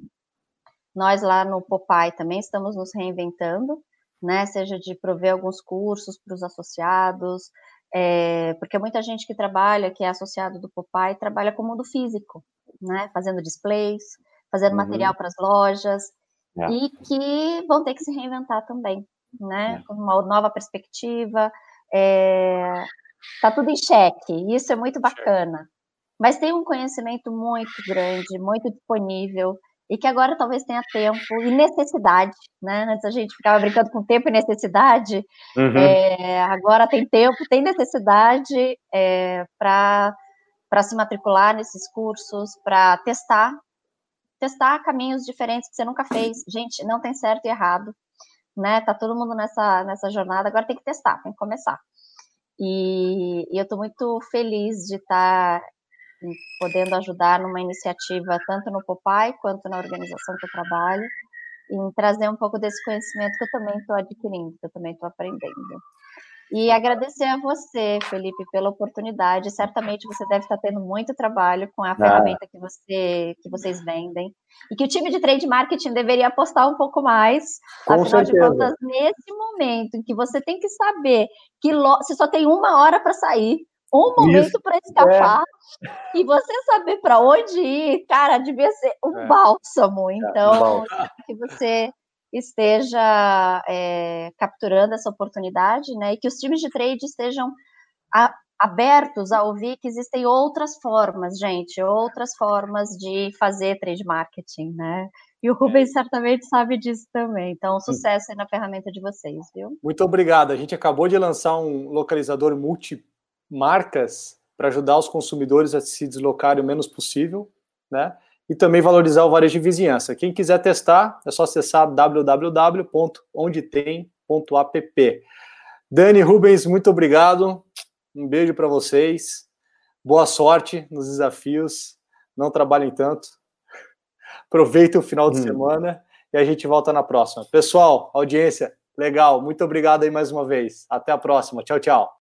Speaker 2: nós lá no Popai também estamos nos reinventando, né? Seja de prover alguns cursos para os associados, é, porque muita gente que trabalha, que é associado do Popai, trabalha com o mundo físico, né? Fazendo displays, fazendo uhum. material para as lojas, é. e que vão ter que se reinventar também, né? É. Com uma nova perspectiva. É, tá tudo em xeque, isso é muito bacana. Mas tem um conhecimento muito grande, muito disponível, e que agora talvez tenha tempo e necessidade, né? Antes a gente ficava brincando com tempo e necessidade, uhum. é, agora tem tempo, tem necessidade é, para se matricular nesses cursos, para testar, testar caminhos diferentes que você nunca fez. Gente, não tem certo e errado, né? Tá todo mundo nessa, nessa jornada, agora tem que testar, tem que começar. E, e eu estou muito feliz de estar tá podendo ajudar numa iniciativa tanto no Popai quanto na organização que eu trabalho, em trazer um pouco desse conhecimento que eu também estou adquirindo, que eu também estou aprendendo. E agradecer a você, Felipe, pela oportunidade. Certamente você deve estar tendo muito trabalho com a ah. ferramenta que, você, que vocês vendem. E que o time de trade marketing deveria apostar um pouco mais. Com afinal certeza. de contas, nesse momento em que você tem que saber que se só tem uma hora para sair, um momento para escapar é. e você saber para onde ir, cara, devia ser um é. bálsamo. É, então, é, que você esteja é, capturando essa oportunidade, né? E que os times de trade estejam a, abertos a ouvir que existem outras formas, gente, outras formas de fazer trade marketing, né? E o Rubens certamente sabe disso também. Então, sucesso aí na ferramenta de vocês, viu?
Speaker 1: Muito obrigado. A gente acabou de lançar um localizador multimarcas para ajudar os consumidores a se deslocarem o menos possível, né? e também valorizar o varejo de vizinhança. Quem quiser testar, é só acessar www.ondetem.app. Dani Rubens, muito obrigado. Um beijo para vocês. Boa sorte nos desafios. Não trabalhem tanto. Aproveitem o final de hum. semana e a gente volta na próxima. Pessoal, audiência, legal. Muito obrigado aí mais uma vez. Até a próxima. Tchau, tchau.